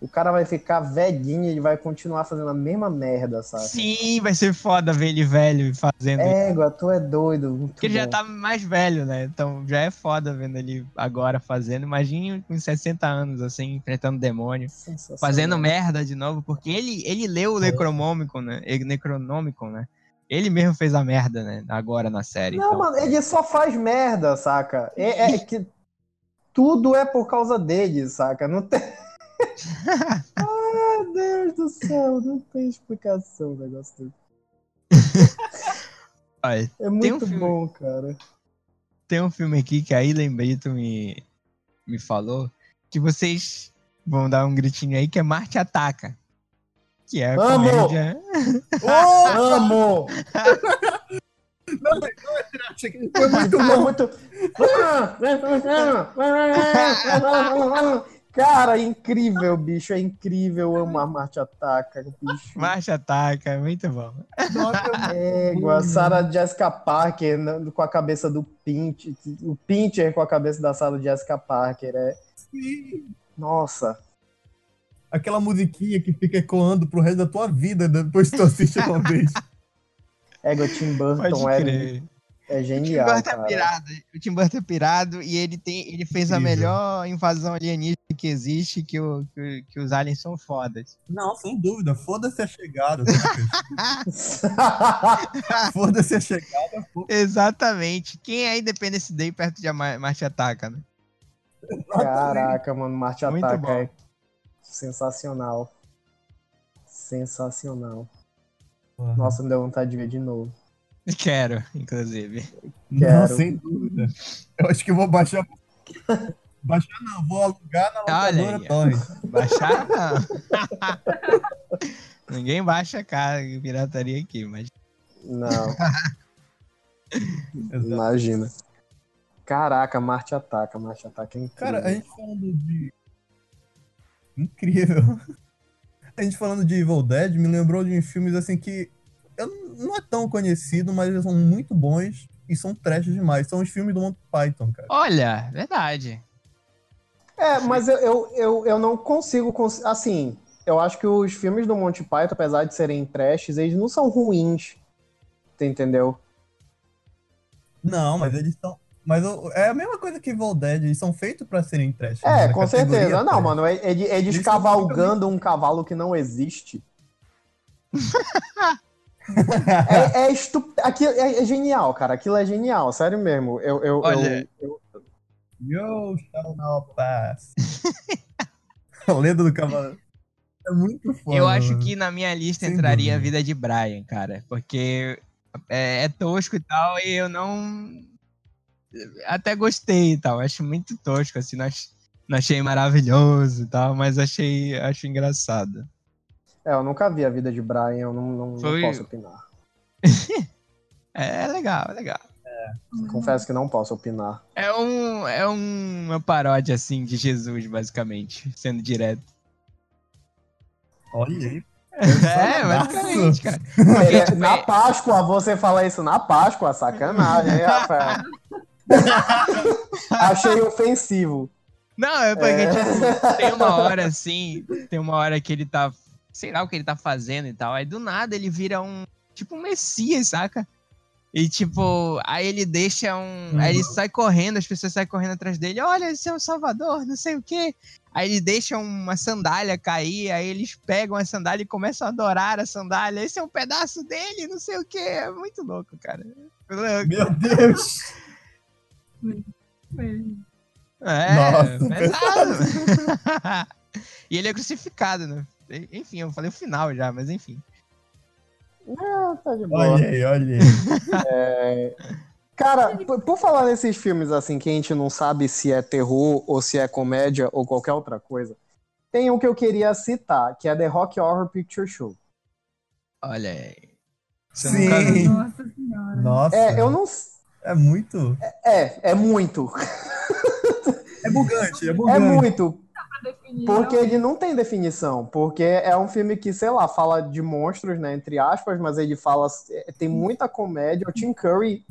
C: O cara vai ficar velhinho e ele vai continuar fazendo a mesma merda, sabe?
A: Sim, vai ser foda ver ele velho fazendo.
C: Égua, tu é doido.
A: Porque ele já tá mais velho, né? Então já é foda vendo ele agora fazendo. Imagine com 60 anos, assim, enfrentando demônio. Fazendo merda de novo, porque ele, ele leu o Necronomicon, né? Necronomicon, né? Ele mesmo fez a merda, né? Agora na série.
C: Não,
A: então.
C: mano, ele só faz merda, saca? É, é que tudo é por causa dele, saca? Não tem. Ai, Deus do céu, não tem explicação o negócio dele.
A: Olha,
C: É muito
A: filme-
C: bom, cara.
A: tem um filme aqui que aí Lembrito me, me falou que vocês vão dar um gritinho aí que é Marte Ataca. Que é a
C: Amo!
A: comédia.
C: Amo!
B: Foi muito bom.
C: muito. Cara, é incrível, bicho. É incrível. Eu amo a Marte Ataca, bicho.
A: Marte Ataca, é muito bom.
C: Égua, a Sarah Jessica Parker na- com a cabeça do Pincher. O Pincher com a cabeça da Sarah Jessica Parker. É... Nossa.
B: Aquela musiquinha que fica ecoando pro resto da tua vida depois que tu assiste uma vez.
C: Égua, Tim
A: Pode
C: Burton é, é
A: O Tim
C: genial,
A: Burton é
C: cara.
A: pirado. O Tim Burton é pirado e ele, tem, ele fez a
B: Incrível.
A: melhor invasão alienígena que existe, que, o, que, que os aliens são fodas.
B: Não, sem dúvida. Foda-se a chegada. Foda-se a chegada. foda-
A: Exatamente. Quem é Independence Day perto de a Ma- Marte Ataca, né?
C: Caraca, mano, Marte
A: Muito
C: Ataca
A: bom.
C: é sensacional. Sensacional. Nossa, me deu vontade de ver de novo.
A: Quero, inclusive.
B: Não,
C: Quero.
B: sem dúvida. Eu acho que eu vou baixar. Baixar não, vou alugar na
A: Olha
B: locadora
A: aí, ó.
B: Torre.
A: Baixar não. Ninguém baixa cara pirataria aqui, mas.
C: Não, imagina. Caraca, Marte Ataca, Marte Ataca é incrível.
B: Cara, a gente falando de. Incrível. A gente falando de Evil Dead me lembrou de filmes assim que eu, não é tão conhecido, mas eles são muito bons e são trash demais. São os filmes do Monty Python, cara.
A: Olha, verdade.
C: É, mas eu, eu, eu, eu não consigo. cons- Assim, eu acho que os filmes do Monty Python, apesar de serem trashes, eles não são ruins. Entendeu?
B: Não, mas eles são. Mas o- é a mesma coisa que Evil Dead, eles são feitos pra serem trash.
C: É,
B: né?
C: com certeza. Não,
B: trash.
C: mano, é, é de- é descavalgando um cavalo que não existe. É, é, estu... Aquilo é, é genial, cara. Aquilo é genial, sério mesmo. Eu, eu,
A: Olha,
C: eu-
B: You shall not pass. a lenda do cavalo. É muito foda.
A: Eu acho
B: mano.
A: que na minha lista
B: Sem
A: entraria a
B: dúvida.
A: vida de Brian, cara. Porque é, é tosco e tal, e eu não. Até gostei e tal. Acho muito tosco, assim. Não, ach- não achei maravilhoso e tal, mas achei acho engraçado.
C: é, eu nunca vi a vida de Brian, eu não, não, não
A: Foi-
C: posso opinar.
A: É, é legal, é legal.
C: Confesso que não posso opinar.
A: É, um, é um- uma paródia, assim, de Jesus, basicamente, sendo direto.
B: Olha aí.
A: É, basicamente, cara.
C: É,
A: tipo,
C: na
A: é-
C: Páscoa, você fala isso na Páscoa, sacanagem, hein, Rafael? Achei ofensivo.
A: Não, é porque,
C: É.
A: tipo, tem uma hora assim, tem uma hora que ele tá. Sei lá o que ele tá fazendo e tal. Aí do nada ele vira um. Tipo um Messias, saca? E tipo, aí ele deixa um. Aí ele sai correndo, as pessoas saem correndo atrás dele. Olha, esse é o Salvador, não sei o quê. Aí ele deixa uma sandália cair, aí eles pegam a sandália e começam a adorar a sandália. Esse é um pedaço dele, não sei o quê. É muito louco, cara.
B: Meu Deus.
A: É,
B: Nossa,
A: pesado. e ele é crucificado, né? Enfim, eu falei o final já, mas enfim.
C: Ah, tá de boa.
B: Olha aí, olha aí.
C: Cara, por, por falar nesses filmes assim que a gente não sabe se é terror ou se é comédia ou qualquer outra coisa, tem um que eu queria citar, que é The Rock Horror Picture Show.
A: Olha aí. Você
B: Sim.
A: nunca.
D: Nossa senhora.
B: Nossa.
C: É, eu não.
B: É muito.
C: É, é muito.
B: É bugante, é
C: É
B: bugante.
C: muito.
D: Pra definir,
C: Porque ele não tem definição. Porque é um filme que, sei lá, fala de monstros, né? Entre aspas, mas ele fala. é, Tem muita comédia. O Tim Curry.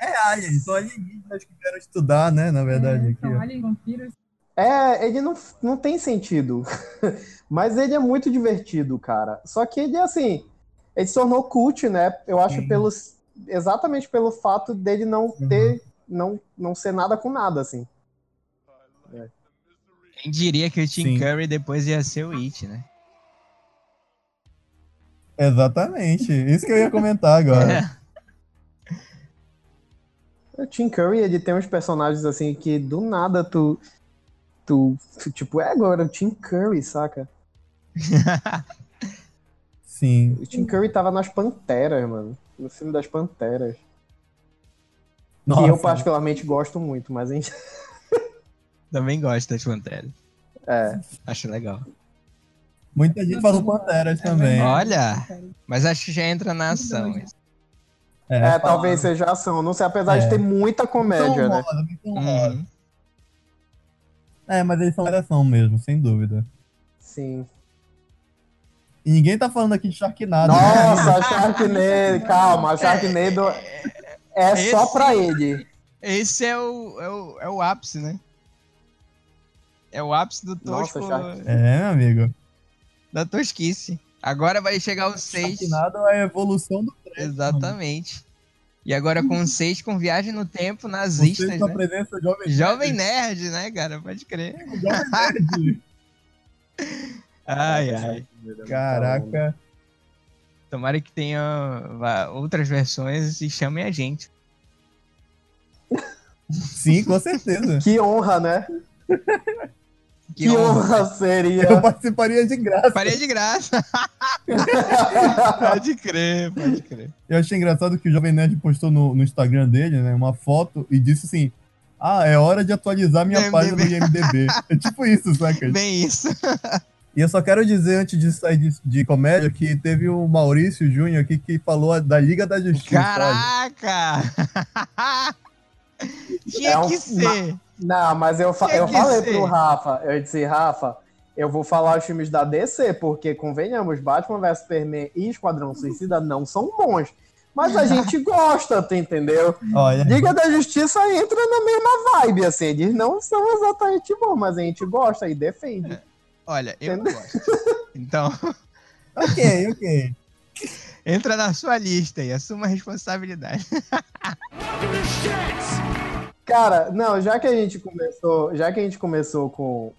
B: É aliens, são alienígenas que vieram estudar, né? Na verdade,
D: É,
B: aqui.
D: são vampiros.
C: É, ele não, não tem sentido. mas ele é muito divertido, cara. Só que ele, assim. Ele se tornou cult, né? Eu acho
B: Sim.
C: pelos. Exatamente pelo fato dele não
B: Uhum.
C: ter. Não, não ser nada com nada, assim.
A: Quem diria que o Tim
B: Sim.
A: Curry depois ia ser o It, né?
B: Exatamente. Isso que eu ia comentar agora.
A: É.
C: O Tim Curry, ele tem uns personagens assim que do nada tu. Tu, tu, tipo, é agora o Tim Curry, saca?
B: Sim.
C: O Tim Curry tava nas Panteras, mano. No filme das Panteras.
B: Nossa.
C: Que eu particularmente gosto muito, mas a gente.
A: Também gosto das Panteras.
C: É.
A: Acho legal.
B: Muita gente falou Panteras também.
A: Olha, mas acho que já entra na ação. isso.
C: É, talvez seja ação. Não sei, apesar de
B: É.
C: ter muita comédia, né?
A: Uhum.
B: É, mas eles são ação mesmo, sem dúvida.
C: Sim.
B: E ninguém tá falando aqui de Sharknado. né?
C: Nossa, Sharknado. Calma, Sharknado é só
A: Esse-
C: pra ele.
A: Esse é o, é, o, é o ápice, né? É o ápice do
C: Nossa,
A: tosco,
C: Shark-
B: É, meu amigo.
A: da tosquice. Agora vai chegar o 6.
B: Sharknado é a evolução do
A: Exatamente. E agora com o 6, com viagem no tempo, nazistas,
B: com a
A: né?
B: presença jovem.
A: Jovem Nerd, né, cara? Pode crer.
B: Jovem Nerd.
A: Ai, ai.
B: Caraca.
A: Tomara que tenha vá, outras versões e chamem a gente.
B: Sim, com certeza.
C: Que honra, né?
A: Que,
C: Que
A: honra.
C: honra seria.
B: Eu participaria de graça.
A: Parei de graça. pode crer, pode crer.
B: Eu achei engraçado que o Jovem Nerd postou no, no Instagram dele, né, uma foto e disse assim: Ah, é hora de atualizar minha página do IMDB. É tipo isso, saca?
A: Bem isso.
B: E eu só quero dizer, antes de sair de, de comédia, que teve o Maurício Júnior aqui que falou da Liga da Justiça.
A: Caraca! Tinha
C: É um-
A: que ser.
C: Não, mas eu, fa- eu falei
A: ser.
C: pro Rafa, eu disse, Rafa, eu vou falar os filmes da DC, porque, convenhamos, Batman vs Superman e Esquadrão Suicida não são bons. Mas a gente gosta, tu entendeu?
B: Olha,
C: Liga da Justiça entra na mesma vibe, assim. Eles não são exatamente bons, mas a gente gosta e defende.
A: Olha, eu gosto. Então,
B: ok, ok.
A: entra na sua lista e assuma a responsabilidade.
C: Cara, não, já que a gente começou, já que a gente começou com,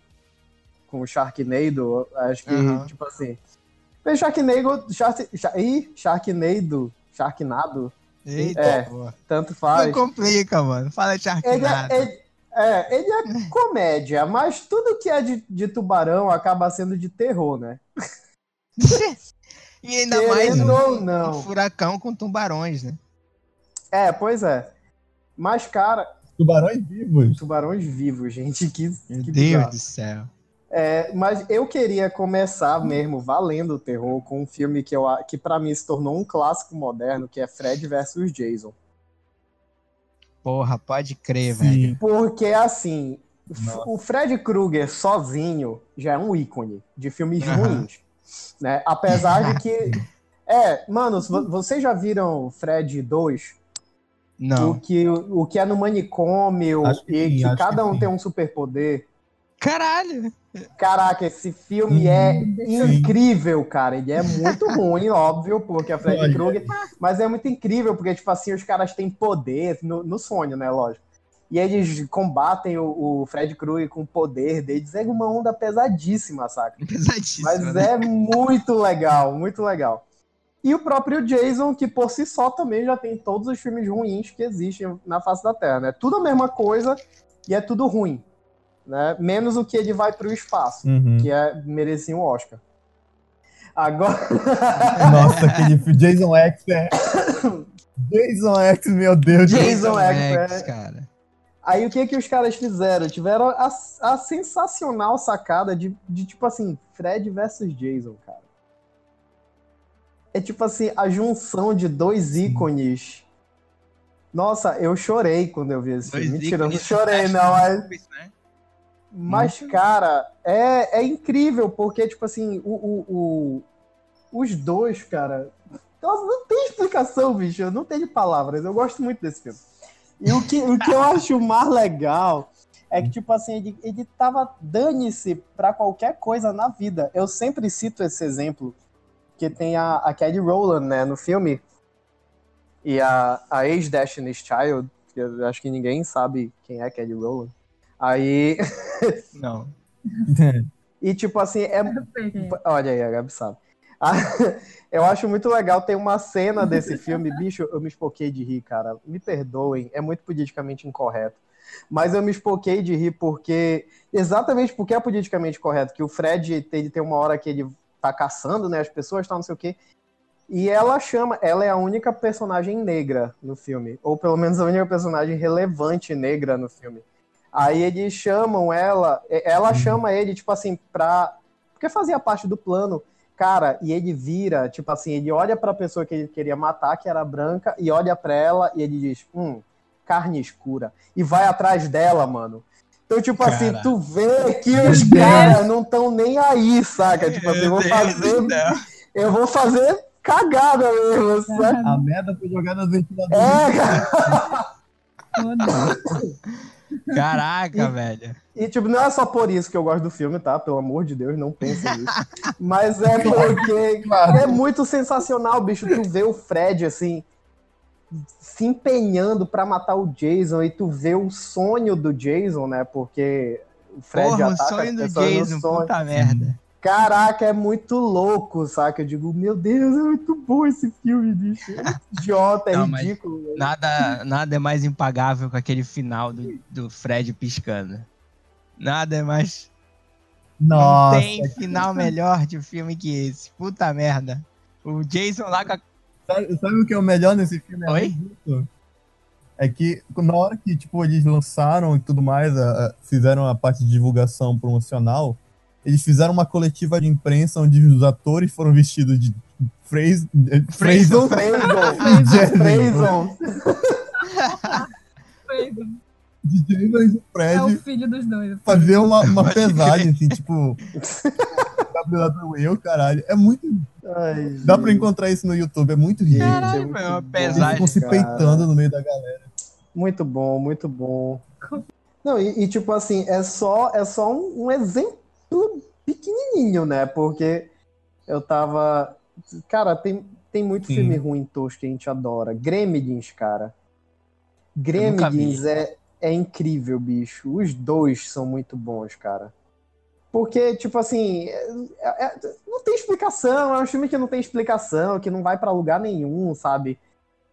C: com o Sharknado, acho que,
A: Aham.
C: tipo assim. o Sharknado. Shark, Shark, ih, Sharknado. Sharknado,
A: Eita,
C: É. tanto
A: Não
C: faz.
A: complica, mano. Fala
C: Ele
A: Sharknado.
C: é, ele, é, ele é comédia, mas tudo que é de, de tubarão acaba sendo de terror, né?
A: E ainda mais um,
C: ou
A: um
C: não.
A: furacão com tubarões, né?
C: É, pois é. Mas, cara,
B: Tubarões vivos.
C: tubarões vivos, gente, que,
A: Meu
C: que
A: Deus
C: bizarro.
A: do céu.
C: É, mas eu queria começar mesmo valendo o terror com um filme que, eu, que para mim se tornou um clássico moderno, que é Fred versus Jason.
A: Porra, pode crer, velho.
B: Sim.
C: Porque, assim,
B: Nossa.
C: o Fred Krueger sozinho já é um ícone de filmes
A: Aham.
C: ruins. Né? Apesar de que. É, mano, se vo- vocês já viram Fred 2? O
A: Não.
C: que, o que é no manicômio
B: que
C: e que cada
B: que
C: um
B: sim.
C: tem um superpoder.
A: Caralho.
C: Caraca, esse filme é incrível, cara. Ele é muito ruim, óbvio, porque é Fred. Krueger. Mas é muito incrível, porque, tipo assim, os caras têm poder no, no sonho, né? Lógico. E eles combatem o, o Fred Krueger com o poder deles. É uma onda pesadíssima, saca?
A: Pesadíssimo.
C: Mas
A: né?
C: é muito legal, muito legal. E o próprio Jason, que por si só também já tem todos os filmes ruins que existem na face da Terra, né? Tudo a mesma coisa e é tudo ruim. Né? Menos o que ele vai pro espaço,
B: Uhum.
C: que é merecia um Oscar. Agora.
B: Nossa, aquele. Jason X é. Jason X, meu Deus.
C: Jason X,
A: X,
C: é.
A: cara.
C: Aí o que que os caras fizeram? Tiveram a, a sensacional sacada de, de, tipo assim, Fred versus Jason, cara. É tipo assim, a junção de dois ícones. Nossa, eu chorei quando eu vi esse
A: Dois
C: filme. Mentira, eu não chorei, não. Mas,
A: né?
C: Mas, cara, é, é incrível, porque, tipo assim, o, o, o- os dois, cara. Nossa, não tem explicação, bicho. Eu não tenho palavras. Eu gosto muito desse filme. E o que, o que eu acho mais legal é que, tipo assim, ele, ele tava dane-se pra qualquer coisa na vida. Eu sempre cito esse exemplo, que tem a, a Kelly Rowland, né, no filme, e a, a ex-Destiny's Child, que eu acho que ninguém sabe quem é Kelly Rowland. Aí,
A: Não.
C: e tipo assim, é. Olha aí, a Gabi sabe. Ah, Eu acho muito legal, tem uma cena desse filme, bicho, eu me espoquei de rir, cara. Me perdoem, é muito politicamente incorreto. Mas eu me espoquei de rir porque, exatamente porque é politicamente correto, que o Fred ele tem uma hora que ele tá caçando, né, as pessoas, tá, não sei o quê, e ela chama, ela é a única personagem negra no filme, ou pelo menos a única personagem relevante negra no filme. Aí eles chamam ela, ela chama ele, tipo assim, pra. Porque fazia parte do plano. Cara, e ele vira, tipo assim, ele olha pra pessoa que ele queria matar, que era branca, e olha pra ela e ele diz, hum, carne escura. E vai atrás dela, mano. Então, tipo assim,
A: Cara.
C: tu vê que os caras não estão nem aí, saca? Tipo assim, eu vou fazer.
A: céu.
C: Eu vou fazer cagada mesmo, saca?
B: A merda foi jogada no ventilador.
C: É, cara.
A: Caraca, velho.
C: E, tipo, não é só por isso que eu gosto do filme, tá? Pelo amor de Deus, não pensem nisso. Mas é porque é muito sensacional, bicho. Tu vê o Fred, assim, se empenhando pra matar o Jason e tu vê o sonho do Jason, né? Porque o Fred
A: Porra, o
C: ataca
A: sonho
C: as
A: do Jason,
C: sonho.
A: puta merda.
C: Caraca, é muito louco, saca? Eu digo, meu Deus, é muito bom esse filme, bicho. É idiota, é
A: Não,
C: ridículo. velho.
A: Nada, nada é mais impagável que aquele final do, do Fred piscando. Nada é mais.
B: Nossa.
A: Não tem final melhor de filme que esse. Puta merda. O Jason lá com a.
B: Sabe, sabe o que é o melhor nesse filme?
A: Oi?
B: além disso? É que na hora que tipo, eles lançaram e tudo mais, a- a- fizeram a parte de divulgação promocional, eles fizeram uma coletiva de imprensa onde os atores foram vestidos de.
A: Frayson,
B: Jason.
C: Frayson.
D: Foi.
B: de Jason e o
D: É o
B: Fred
D: filho dos dois.
B: fazer uma, uma pesagem, assim, tipo. WWE, caralho. É muito.
C: Ai,
B: Dá pra encontrar isso no YouTube, é muito ridículo.
A: Caralho,
C: é muito
A: é uma
C: bom.
B: Eles
A: pesagem.
B: ficam se
C: cara.
B: peitando no meio da galera.
C: Muito bom, muito bom. Não, e, e, tipo assim, é só, é só um, um exemplo pequenininho, né? Porque eu tava. Cara, tem, tem muito
B: Sim.
C: filme ruim tosco que a gente adora. Gremlins, cara. Gremlins é, é incrível, bicho. Os dois são muito bons, cara. Porque, tipo assim, é- é- não tem explicação, é um filme que não tem explicação, que não vai pra lugar nenhum, sabe?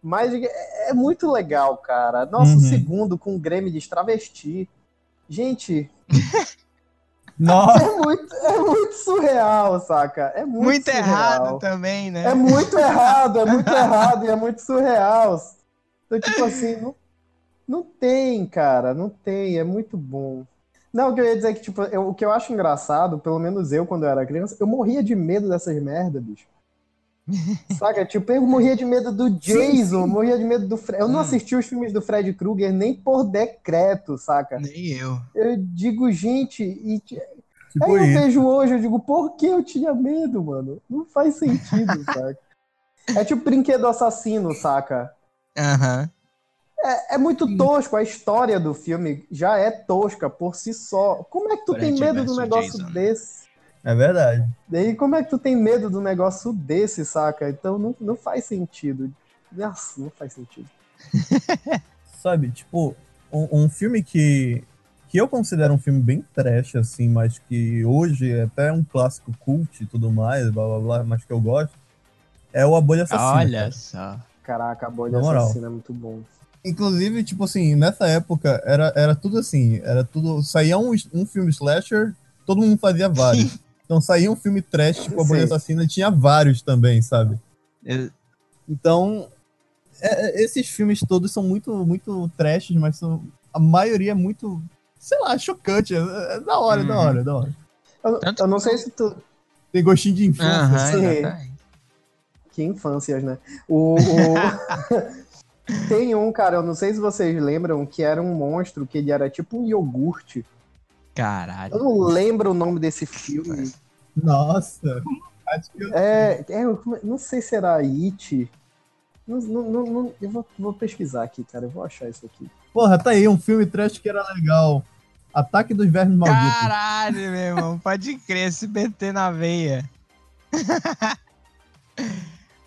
C: Mas é, é muito legal, cara. Nossa, o
B: Uhum.
C: segundo com o Gremlins travesti. Gente,
B: Nossa,
C: é muito, é muito surreal, saca? É muito,
A: Muito
C: surreal.
A: errado também, né?
C: É muito errado, é muito errado e é muito surreal. Então, tipo assim, não, não tem, cara, não tem, é muito bom. Não, o que eu ia dizer é que, tipo, eu- o que eu acho engraçado, pelo menos eu, quando eu era criança, eu morria de medo dessas merdas, bicho. Saca? Tipo, eu morria de medo do Jason, morria de medo do Fred. Eu não
A: Hum.
C: assisti os filmes do Fred Krueger nem por decreto, saca?
A: Nem eu.
C: Eu digo, gente, e Aí eu vejo hoje, eu digo, por que eu tinha medo, mano? Não faz sentido, saca? É tipo brinquedo assassino, saca?
A: Aham.
C: É, é muito tosco, a história do filme já é tosca por si só. Como é que tu
A: Fred
C: tem medo do
A: versus
C: negócio
A: Jason, né?
C: desse?
B: É verdade.
C: Daí como é que tu tem medo do negócio desse, saca? Então não, não faz sentido. Nossa, não faz sentido.
B: Sabe, tipo, um, um filme que, que eu considero um filme bem trash, assim, mas que hoje é até um clássico cult e tudo mais, blá blá blá, mas que eu gosto, é o A Bolha Assassina.
A: Olha
B: cara.
A: só.
C: Caraca, a bolha
B: Na moral.
C: assassina é muito bom.
B: Inclusive, tipo assim, nessa época era, era tudo assim, era tudo. Saía um, um filme slasher, todo mundo fazia vários. Então saía um filme trash, tipo A Bolha. Assassina, tinha vários também, sabe?
A: Eu-
B: Então, é- é- esses filmes todos são muito, muito trash, mas são, a maioria é muito, sei lá, chocante. É, é da hora, é da
A: Uhum.
B: hora, é da hora.
C: Eu, eu não sei se tu,
B: Tem gostinho de infância.
A: Exatamente.
C: Que infâncias, né? O, o- Tem um, cara, eu não sei se vocês lembram, que era um monstro que ele era tipo um iogurte. Eu
A: Caralho.
C: não lembro o nome desse filme.
B: Nossa. Acho que eu-
C: É, é eu não sei se era It. Não, não, não- eu vou, vou pesquisar aqui, cara. Eu vou achar isso aqui.
B: Porra, tá aí, um filme trash que era legal. Ataque dos Vermes Malditos.
A: Caralho, meu irmão. Pode crer, SBT na veia.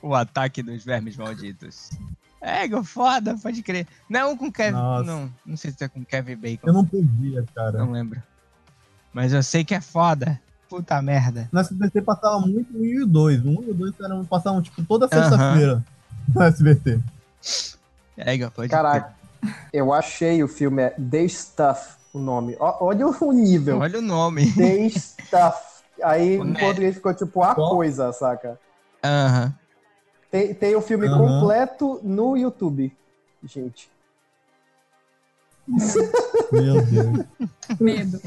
A: o ataque dos vermes malditos. É, foda, pode crer. Não é um com Kevin.
B: Nossa.
A: Não, não sei se é com Kevin Bacon.
B: Eu não podia, cara.
A: Não lembro. Mas eu sei que é foda. Puta merda.
B: No SBT passava muito o 1 e o 2. O 1 e o 2 eram, passavam, tipo, toda sexta-feira no SBT.
A: É, pode
C: Caraca, eu achei o filme, é The Stuff, o nome. Ó, olha o nível.
A: Olha o nome.
C: The Stuff. Aí
A: O
C: em
A: né-
C: português ficou tipo a
B: Qual?
C: coisa, saca?
A: Aham.
C: Tem, tem o filme
B: Aham.
C: completo no YouTube. Gente.
B: Meu Deus.
D: Medo.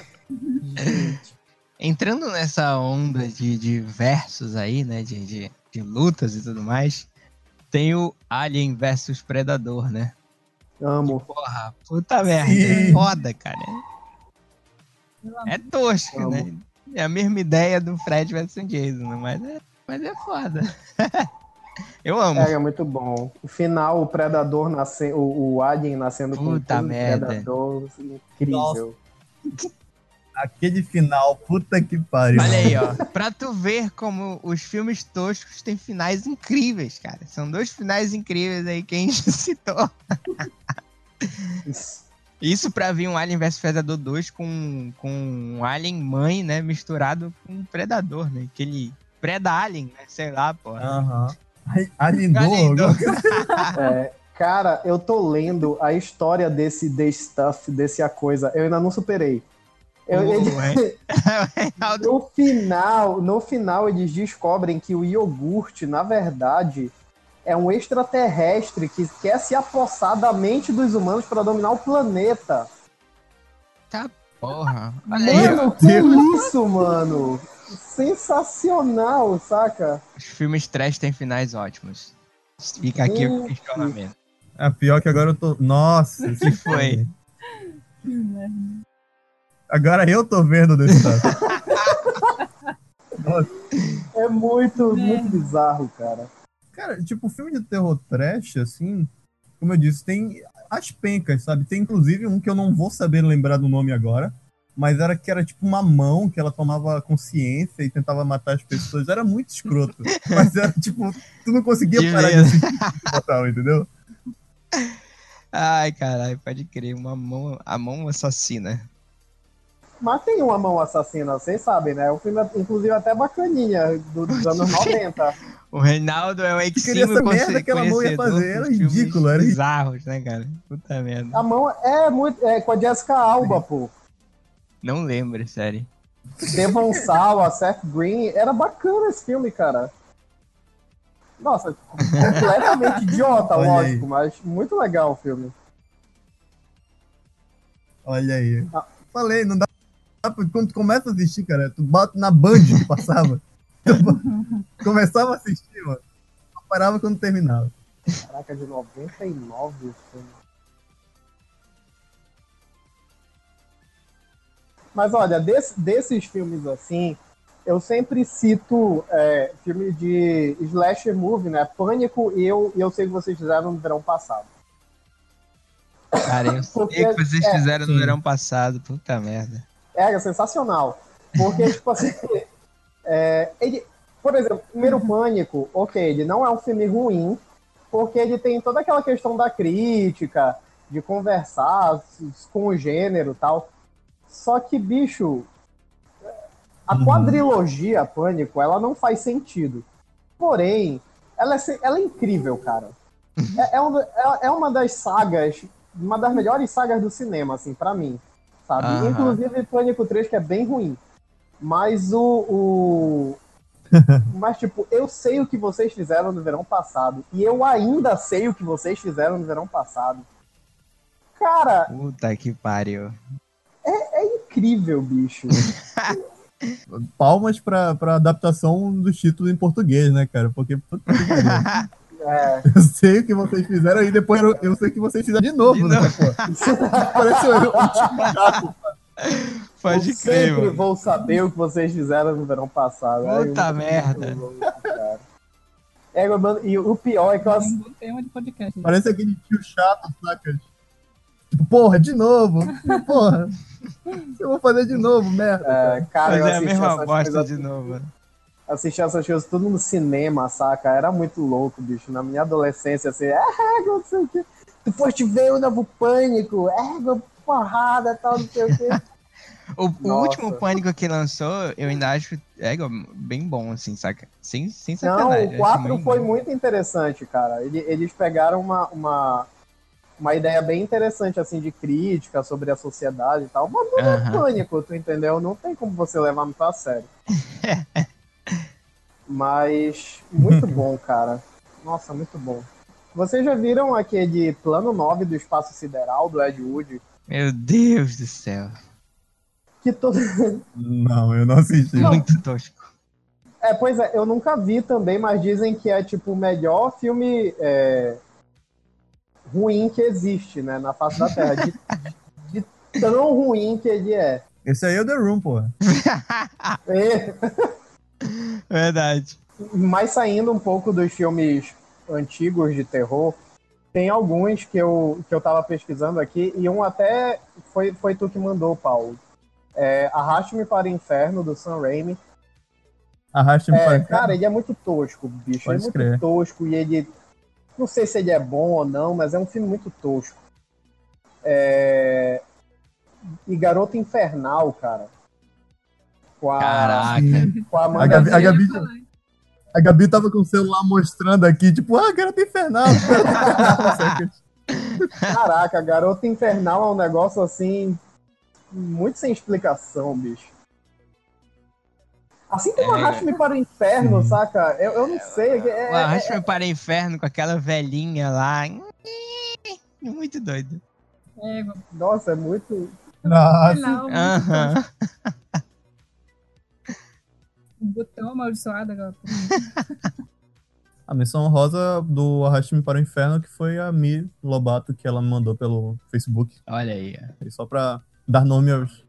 A: Entrando nessa onda de, de versos aí, né? De, de, de lutas e tudo mais. Tem o Alien versus Predador, né?
C: Amo.
A: Porra, puta merda.
B: Sim.
A: É foda, cara. É tosco,
C: Amo.
A: né? É a mesma ideia do Fred versus Jason, né? mas é, mas é foda. Eu amo.
C: É, é muito bom. O final, o Predador nascendo, o, o Alien nascendo com
A: Puta
C: tudo,
A: merda.
C: Predador, assim, incrível.
B: Aquele final, puta que pariu.
A: Olha aí, ó. Pra tu ver como os filmes toscos têm finais incríveis, cara. São dois finais incríveis aí que a gente citou. Isso pra vir um Alien vs Predador 2 com, com um Alien mãe, né? Misturado com um Predador, né? Aquele Preda-Alien, né? Sei lá, pô.
B: Aham. Alindor.
A: Alindor.
C: É, cara, eu tô lendo a história desse The Stuff, desse A Coisa. Eu ainda não superei. Eu- ele-
A: é.
C: no final, no final eles descobrem que o iogurte, na verdade, é um extraterrestre que quer se apossar da mente dos humanos para dominar o planeta.
A: Porra. Aí, ó.
C: Mano, que isso, mano? Sensacional, saca?
A: Os filmes trash têm finais ótimos. Fica aqui o questionamento.
B: É pior que agora eu tô. Nossa,
A: que foi?
B: Agora eu tô vendo desse lado.
C: É muito, muito bizarro, cara.
B: Cara, tipo, filme de terror trash, assim, como eu disse, tem as pencas, sabe? Tem inclusive um que eu não vou saber lembrar do nome agora, mas era que era tipo uma mão que ela tomava consciência e tentava matar as pessoas. Era muito escroto. mas era tipo, tu não conseguia
A: Que
B: parar de
A: medo.
B: assistir total, entendeu?
A: Ai, caralho, pode crer. Uma mão, a mão assassina.
C: Mas tem uma mão assassina, vocês sabem, né? O filme é, inclusive, até bacaninha, do- dos anos 90.
A: O Reinaldo é
B: queria
A: exímio
B: essa merda que aquela mão ia fazer, era ridículo, era
A: bizarros, né, cara? Puta merda.
C: A mão é muito. É com a Jessica Alba, pô.
A: Não lembro, sério.
C: Devon Sawa, Seth Green. Era bacana esse filme, cara. Nossa, completamente idiota,
B: Olha aí.
C: lógico, mas muito legal o filme.
B: Olha aí.
C: Ah.
B: Falei, não dá Quando tu começa a assistir, cara, tu bota na Band que passava. Começava a assistir, mano. Só parava quando terminava.
C: Caraca, de 99 o filme. Mas olha, desse- desses filmes assim, eu sempre cito é, filme de slasher movie, né? Pânico e eu, e eu sei que vocês fizeram no verão passado.
A: Cara, eu sei
C: Porque-
A: que vocês
C: é,
A: fizeram no
B: sim.
A: verão passado. Puta merda.
C: É, é sensacional. Porque, tipo assim, é, ele, por exemplo, primeiro Pânico, ok, ele não é um filme ruim, porque ele tem toda aquela questão da crítica, de conversar com o gênero e tal. Só que, bicho, a
B: Uhum.
C: quadrilogia Pânico, ela não faz sentido. Porém, ela é, ela é incrível, cara. É, é, um- é- é uma das sagas, uma das melhores sagas do cinema, assim, pra mim. Sabe?
A: Aham.
C: Inclusive Pânico 3, que é bem ruim. Mas o. o... Mas, tipo, eu sei o que vocês fizeram no verão passado. E eu ainda sei o que vocês fizeram no verão passado. Cara,
A: Puta que pariu.
C: é incrível, bicho.
B: Palmas pra, pra adaptação dos títulos em português, né, cara? Porque puta que pariu.
C: É.
B: eu sei o que vocês fizeram e depois eu, eu sei o que vocês fizeram de novo,
A: De
B: né? Pô? Parece um, um tipo chato.
A: Pode
C: eu
A: crer,
C: sempre
A: mano.
C: vou saber o que vocês fizeram no verão passado.
A: Puta
C: muito
A: merda.
C: É, mano, e o pior é que eu
D: É de podcast.
B: Parece aquele tio chato, saca? Tipo, porra, de novo. Porra. Eu vou fazer de novo, merda.
C: é, cara, eu
A: Fazer a mesma bosta de novo, mano.
C: Assistir essas coisas tudo no cinema, saca? Era muito louco, bicho. Na minha adolescência, assim, é, não sei o quê. Tu foste ver o novo pânico, é, porrada, tal, não sei o quê.
A: O, o último pânico que lançou, eu ainda acho é, bem bom, assim, saca? Sem, sem
C: Não,
A: sacanagem.
C: o
A: acho
C: 4
A: muito
C: foi
A: bom.
C: muito interessante, cara. Ele- Eles pegaram uma, uma, uma ideia bem interessante, assim, de crítica sobre a sociedade e tal. Mas não é
A: Aham.
C: pânico, tu entendeu? Não tem como você levar muito a sério. Mas, muito bom, cara. Nossa, muito bom. Vocês já viram aquele plano 9 do Espaço Sideral, do Ed Wood?
A: Meu Deus do céu.
C: Que todo...
B: Não, eu não assisti.
A: Muito tosco.
C: É, pois é, eu nunca vi também, mas dizem que é, tipo, o melhor filme é, ruim que existe, né, na face da Terra. De, de- de tão ruim que ele é.
B: Esse aí é o The Room, porra.
C: É,
A: Verdade.
C: Mas saindo um pouco dos filmes antigos de terror, tem alguns que eu, que eu tava pesquisando aqui, e um até foi, foi tu que mandou, Paulo. É, Arraste-me para o Inferno, do Sam Raimi.
B: Arraste-me
C: É,
B: para cá.
C: cara, ele é muito tosco, bicho.
B: Pode
C: ele é muito
B: crer.
C: tosco e ele. Não sei se ele é bom ou não, mas é um filme muito tosco. É... E Garota Infernal, cara. Com a,
A: Caraca.
C: com a
B: A
C: Amanda
B: Gabi, a,
D: Eu ia
B: Gabi, a Gabi tava com o celular mostrando aqui, tipo, ah, garota infernal.
C: Caraca, Garota Infernal é um negócio assim. Muito sem explicação, bicho. Assim como
A: É.
C: Arraste-me para o Inferno,
B: Sim.
C: saca? Eu, eu não sei. É, é-
A: O Arraste-me para o inferno com aquela velhinha lá. Muito doido.
D: É,
C: Nossa, é muito.
B: Nossa.
D: final, muito
A: Aham.
D: O botão amaldiçoado agora.
B: A missão rosa do Arraste-me para o Inferno, que foi a Mi Lobato que ela me mandou pelo Facebook.
A: Olha aí.
B: Aí Só pra dar nome aos,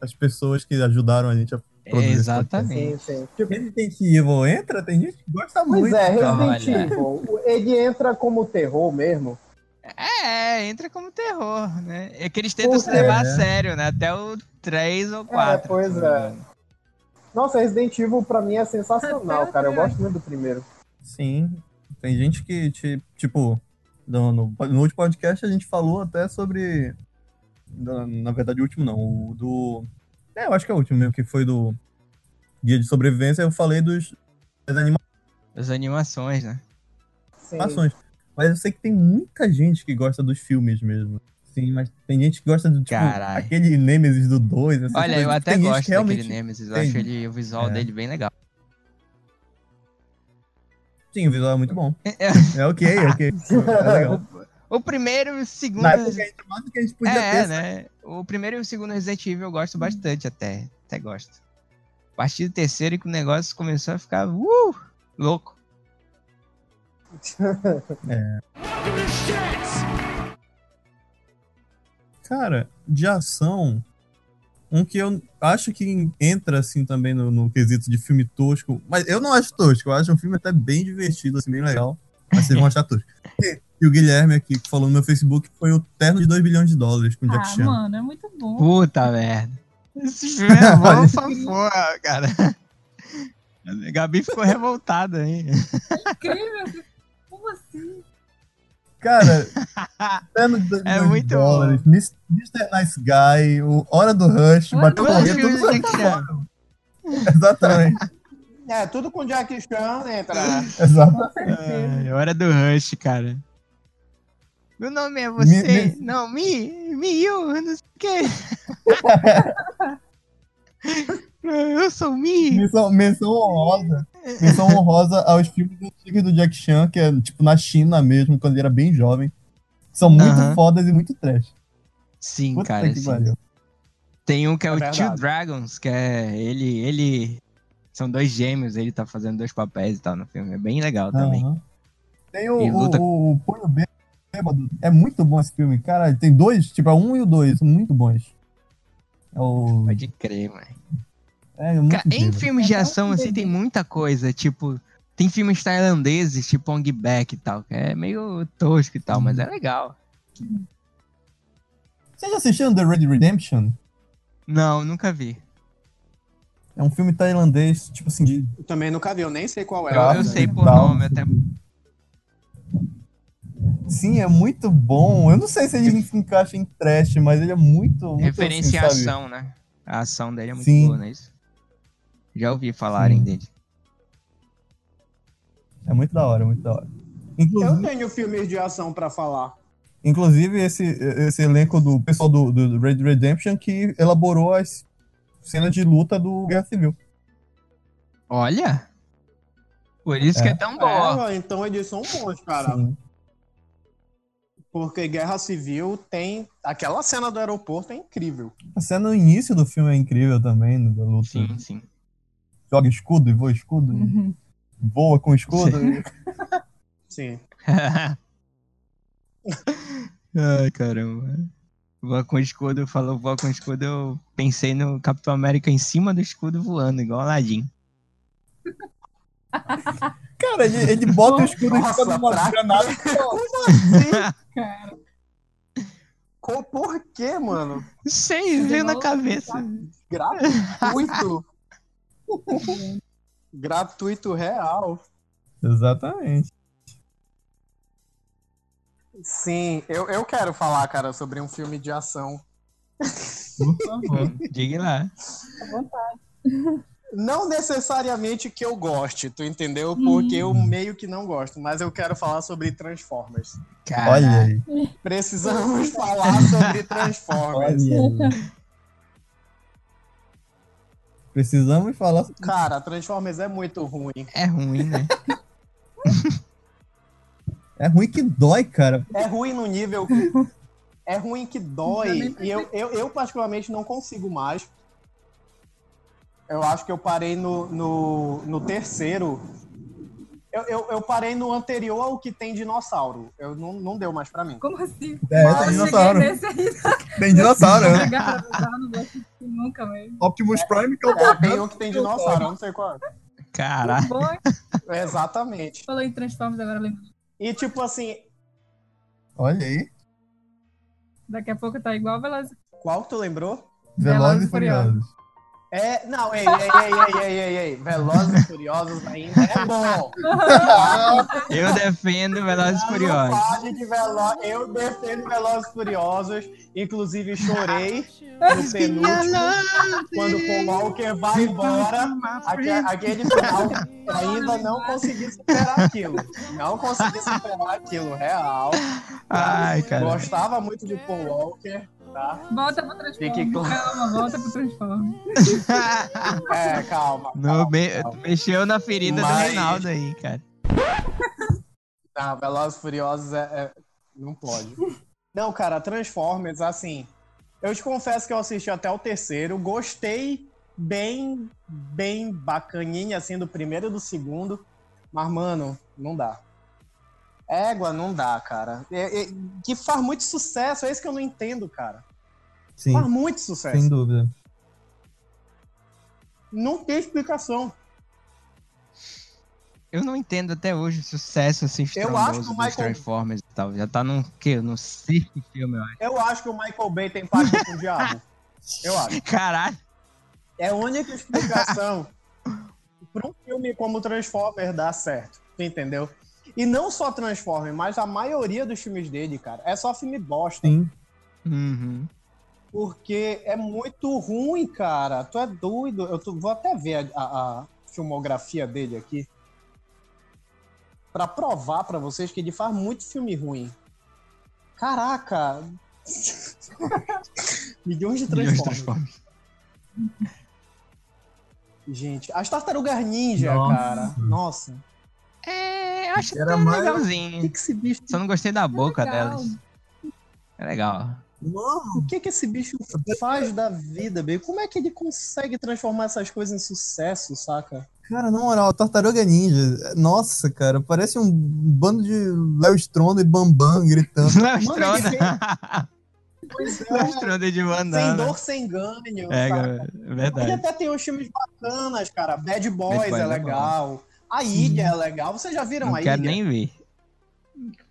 B: às pessoas que ajudaram a gente a produzir esse
A: Exatamente.
C: Sim, sim. Tipo,
B: Resident Evil entra, tem gente que gosta
C: pois
B: muito.
C: é, Resident. Evil, ele entra como terror mesmo.
A: É, entra como terror, né? É que eles tentam se
C: Pois é.
A: levar a sério, né? Até o 3 ou 4.
C: pois
A: se não me
C: é. Nossa, Resident Evil pra mim é sensacional, cara. Eu gosto muito do primeiro.
B: Sim. Tem gente que, ti- tipo, no, no, no último podcast a gente falou até sobre. Na, na verdade, o último não. O do. É, eu acho que é o último mesmo, que foi do Guia de Sobrevivência. Eu falei dos, das
A: As animações, né?
C: Sim.
B: animações. Mas eu sei que tem muita gente que gosta dos filmes mesmo. Sim, mas tem gente que gosta do tipo, aquele Nemesis do 2. essas
A: Olha,
B: coisas.
A: eu até
B: tem
A: gosto
B: realmente
A: daquele Nemesis. Eu
B: tem.
A: acho ele, o visual
B: É.
A: dele bem legal.
B: Sim, o visual é muito bom.
A: É.
B: É ok, é ok. É legal.
A: O primeiro e o segundo.
B: Na época entra mais do que a gente podia
A: é,
B: ter.
A: né? O primeiro e o segundo Resident Evil eu gosto bastante até. Até gosto. A partir do terceiro que o negócio começou a ficar uh, louco.
B: Cara, de ação, um que eu acho que entra assim também no, no quesito de filme tosco, mas eu não acho tosco, eu acho um filme até bem divertido, assim, bem legal, mas vocês vão achar tosco. E, e o Guilherme aqui, que falou no meu Facebook, foi o Terno de 2 bilhões de dólares com o Jack
D: Ah,
B: Chan.
D: mano, é muito bom.
A: Puta merda. Esse filme é bom, cara. A Gabi ficou revoltada aí.
D: Incrível. Como assim?
B: Cara, Terno de 2
A: É muito
B: dólares, Mis- Mr. Nice Guy, o Hora do Rush,
D: Hora
B: bateu
A: os
B: tudo
A: Chan.
B: Exatamente,
C: É, tudo com Jack Chan entra.
B: exato.
D: Com certeza.
A: É, hora do Rush, cara. Meu nome é você.
B: Me- me-
A: Não, me, me, eu, não sei o quê. Eu sou me.
B: Menção, menção honrosa. Menção honrosa aos filmes antigos do Jack Chan, que é tipo na China mesmo, quando ele era bem jovem. São muito
A: Aham.
B: fodas e muito trash.
A: Sim,
B: Puta
A: cara. sim. Tem um que é,
C: É
A: o
C: verdade.
A: Two Dragons, que é ele, ele. São dois gêmeos, ele tá fazendo dois papéis e tal no filme. É bem legal também.
B: Aham. Tem o,
A: luta-
B: o, o Punho Bêbado. É muito bom esse filme. Cara, tem dois, tipo, é um e o dois, são muito bons. É o.
A: Pode crer, mano.
B: É muito
A: Cara, em filmes de
D: É
A: ação, assim, tem muita coisa. Tipo, tem filmes tailandeses, tipo Ong Bak e tal, que é meio tosco e tal, mas é legal.
B: Vocês já assistiram The Red Redemption?
A: Não, nunca vi.
B: É um filme tailandês, tipo assim, de
C: Eu também nunca vi, eu nem sei qual é.
A: Eu, eu sei por
B: tal.
A: nome até.
B: Sim, é muito bom. Eu não sei se ele se encaixa em trash, mas ele é muito. muito
A: Referência à
B: assim,
A: né? A ação dele é muito
B: Sim.
A: boa, não é isso? Já ouvi falarem
B: Sim.
A: dele.
B: É muito da hora, muito da hora.
C: Eu
B: Inclusive,
C: tenho filmes de ação pra falar.
B: inclusive esse, esse elenco do pessoal do, do Red Redemption que elaborou as cenas de luta do Guerra Civil.
A: Olha! Por isso que é tão boa.
C: É, então eles são bons, cara.
B: Sim.
C: Porque Guerra Civil tem. Aquela cena do aeroporto é incrível.
B: A cena no início do filme é incrível também, da luta.
A: Sim, sim.
B: Joga escudo e voa escudo.
D: Uhum.
B: Voa com escudo.
C: Sim.
A: Ai, caramba. Voa com escudo, falou voa com escudo, eu pensei no Capitão América em cima do escudo voando, igual Aladdin.
B: Cara, ele, ele bota o escudo em cima de uma granada.
D: Cara,
C: Co- Por quê, mano?
A: Sei, veio na cabeça.
C: Gratuito. Gratuito real.
B: Exatamente.
C: Sim, eu, eu quero falar, cara, sobre um filme de ação.
B: Por favor.
A: Diga lá.
D: à vontade.
C: Não necessariamente que eu goste, tu entendeu? Porque eu meio que não gosto, mas eu quero falar sobre Transformers.
B: Olha
A: Caralho.
B: aí.
C: Precisamos falar sobre Transformers.
B: Olha aí. Precisamos falar.
C: Cara, Transformers é muito ruim.
A: É ruim, né?
B: É ruim que dói, cara.
C: É ruim no nível. É ruim que dói. E eu, eu, eu, particularmente, não consigo mais. Eu acho que eu parei no, no, no terceiro. Eu, eu, eu parei no anterior ao que tem dinossauro. Eu não, não deu mais pra mim.
D: Como assim?
B: É,
C: Mas
B: tem
D: Eu
B: dinossauro.
D: cheguei nesse aí,
B: Tem dinossauro, né?
D: Eu nunca mesmo.
B: Optimus Prime que é o
C: É, tem um que tem dinossauro, eu não sei qual é.
A: Caralho.
C: Exatamente.
D: falou em Transformers, agora eu lembro.
C: E tipo assim,
B: Olha aí.
D: Daqui a pouco tá igual Velozes
C: qual que tu lembrou?
B: Velozes e
D: e Furiosos.
C: É, não, ei, ei, ei, ei, ei, ei, ei. Velozes e Furiosos ainda é bom.
A: Eu defendo Velozes e Furiosos.
C: de Velo... Eu defendo Velozes e Furiosos. Inclusive, chorei no penúltimo, quando o Paul Walker vai embora. aque- Aquele final, ainda não consegui superar aquilo. Não consegui superar aquilo, real.
A: Ai, cara.
C: Gostava muito de Paul Walker, tá?
D: Volta pro
C: claro.
D: Calma, volta pro Transformers.
C: É, calma.
A: No, me- mexeu na ferida do
C: Mas-
A: Reinaldo aí, cara.
C: Não, Velozes e Furiosos é, é- Não pode. Não, cara, Transformers, assim. Eu te confesso que eu assisti até o terceiro. Gostei bem, bem bacaninha, assim, do primeiro e do segundo. Mas, mano, não dá. Égua, não dá, cara. É- é- que faz muito sucesso, é isso que eu não entendo, cara.
B: Sim,
C: Faz muito sucesso.
B: sem dúvida.
C: Não tem explicação.
A: Eu não entendo até hoje o sucesso assim
C: Eu acho que o Michael-
A: Transformers e tal. Já tá num quê? No circo filme, eu acho.
C: Eu acho que o Michael Bay tem pacto com o diabo. Eu acho.
A: Caralho.
C: É a única explicação para um filme como Transformers dar certo, entendeu? E não só Transformers, mas a maioria dos filmes dele, cara, é só filme bosta.
B: Sim.
A: Uhum.
C: Porque é muito ruim, cara. Tu é doido. Eu tô- vou até ver a, a- a filmografia dele aqui. Pra provar pra vocês que ele faz muito filme ruim. Caraca! Milhões de
A: Milhões de
C: Transformers.
A: Transformers.
C: Gente, as Tartarugas Ninja,
B: Nossa.
C: cara. Nossa.
A: É, eu acho que
B: Era
A: tá
B: mais-
C: O que,
A: legalzinho.
C: que esse bicho.
A: Só não gostei da boca
D: legal.
A: delas. É legal.
B: Mano,
C: O que, que esse bicho faz da vida, bem? Como é que ele consegue transformar essas coisas em sucesso, saca?
B: cara, na moral, Tartaruga Ninja, nossa, cara, parece um bando de Léo Stronda e Bambam gritando.
A: Léo
C: ele
A: Stronda.
C: Pois
A: Léo
C: é,
A: Stronda de
C: sem
A: bandana.
C: dor, sem ganho.
A: É,
C: saca?
A: é
C: Ele
A: verdade.
C: até tem uns filmes bacanas, cara. Bad Boys,
A: Bad Boys
C: é
A: é
C: legal. A Ilha é legal. Vocês já viram
A: Não
C: a
A: quero
C: Ilha?
A: nem ver.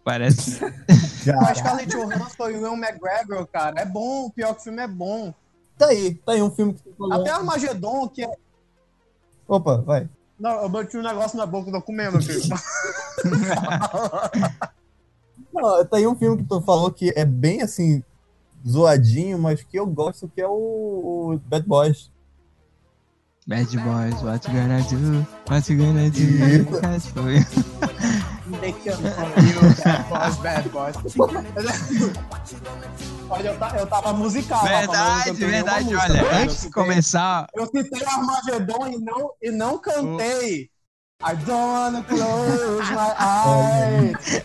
A: Parece.
C: A Scarlett Johansson e o Will McGregor, cara. É bom, pior que o filme é bom.
B: Tá aí, tá aí um filme que você falou.
C: Até Armagedon, que é...
B: Opa, vai.
C: Não, eu bati um negócio na boca, tô comendo aqui.
B: Não, tá aí um filme que tu falou que é bem assim, zoadinho, mas que eu gosto, que é o, o Bad Boys.
A: Bad boys, what you gonna do? What you gonna do?
B: Isso.
A: Because for you.
C: They come from you, bad boys, bad boys. Olha, eu, ta- eu tava musical.
A: Verdade, verdade.
C: música,
A: Olha.
C: Eu
A: antes de
C: citei-
A: começar,
C: Eu citei Armagedon e não, e não cantei. I don't wanna close my eyes.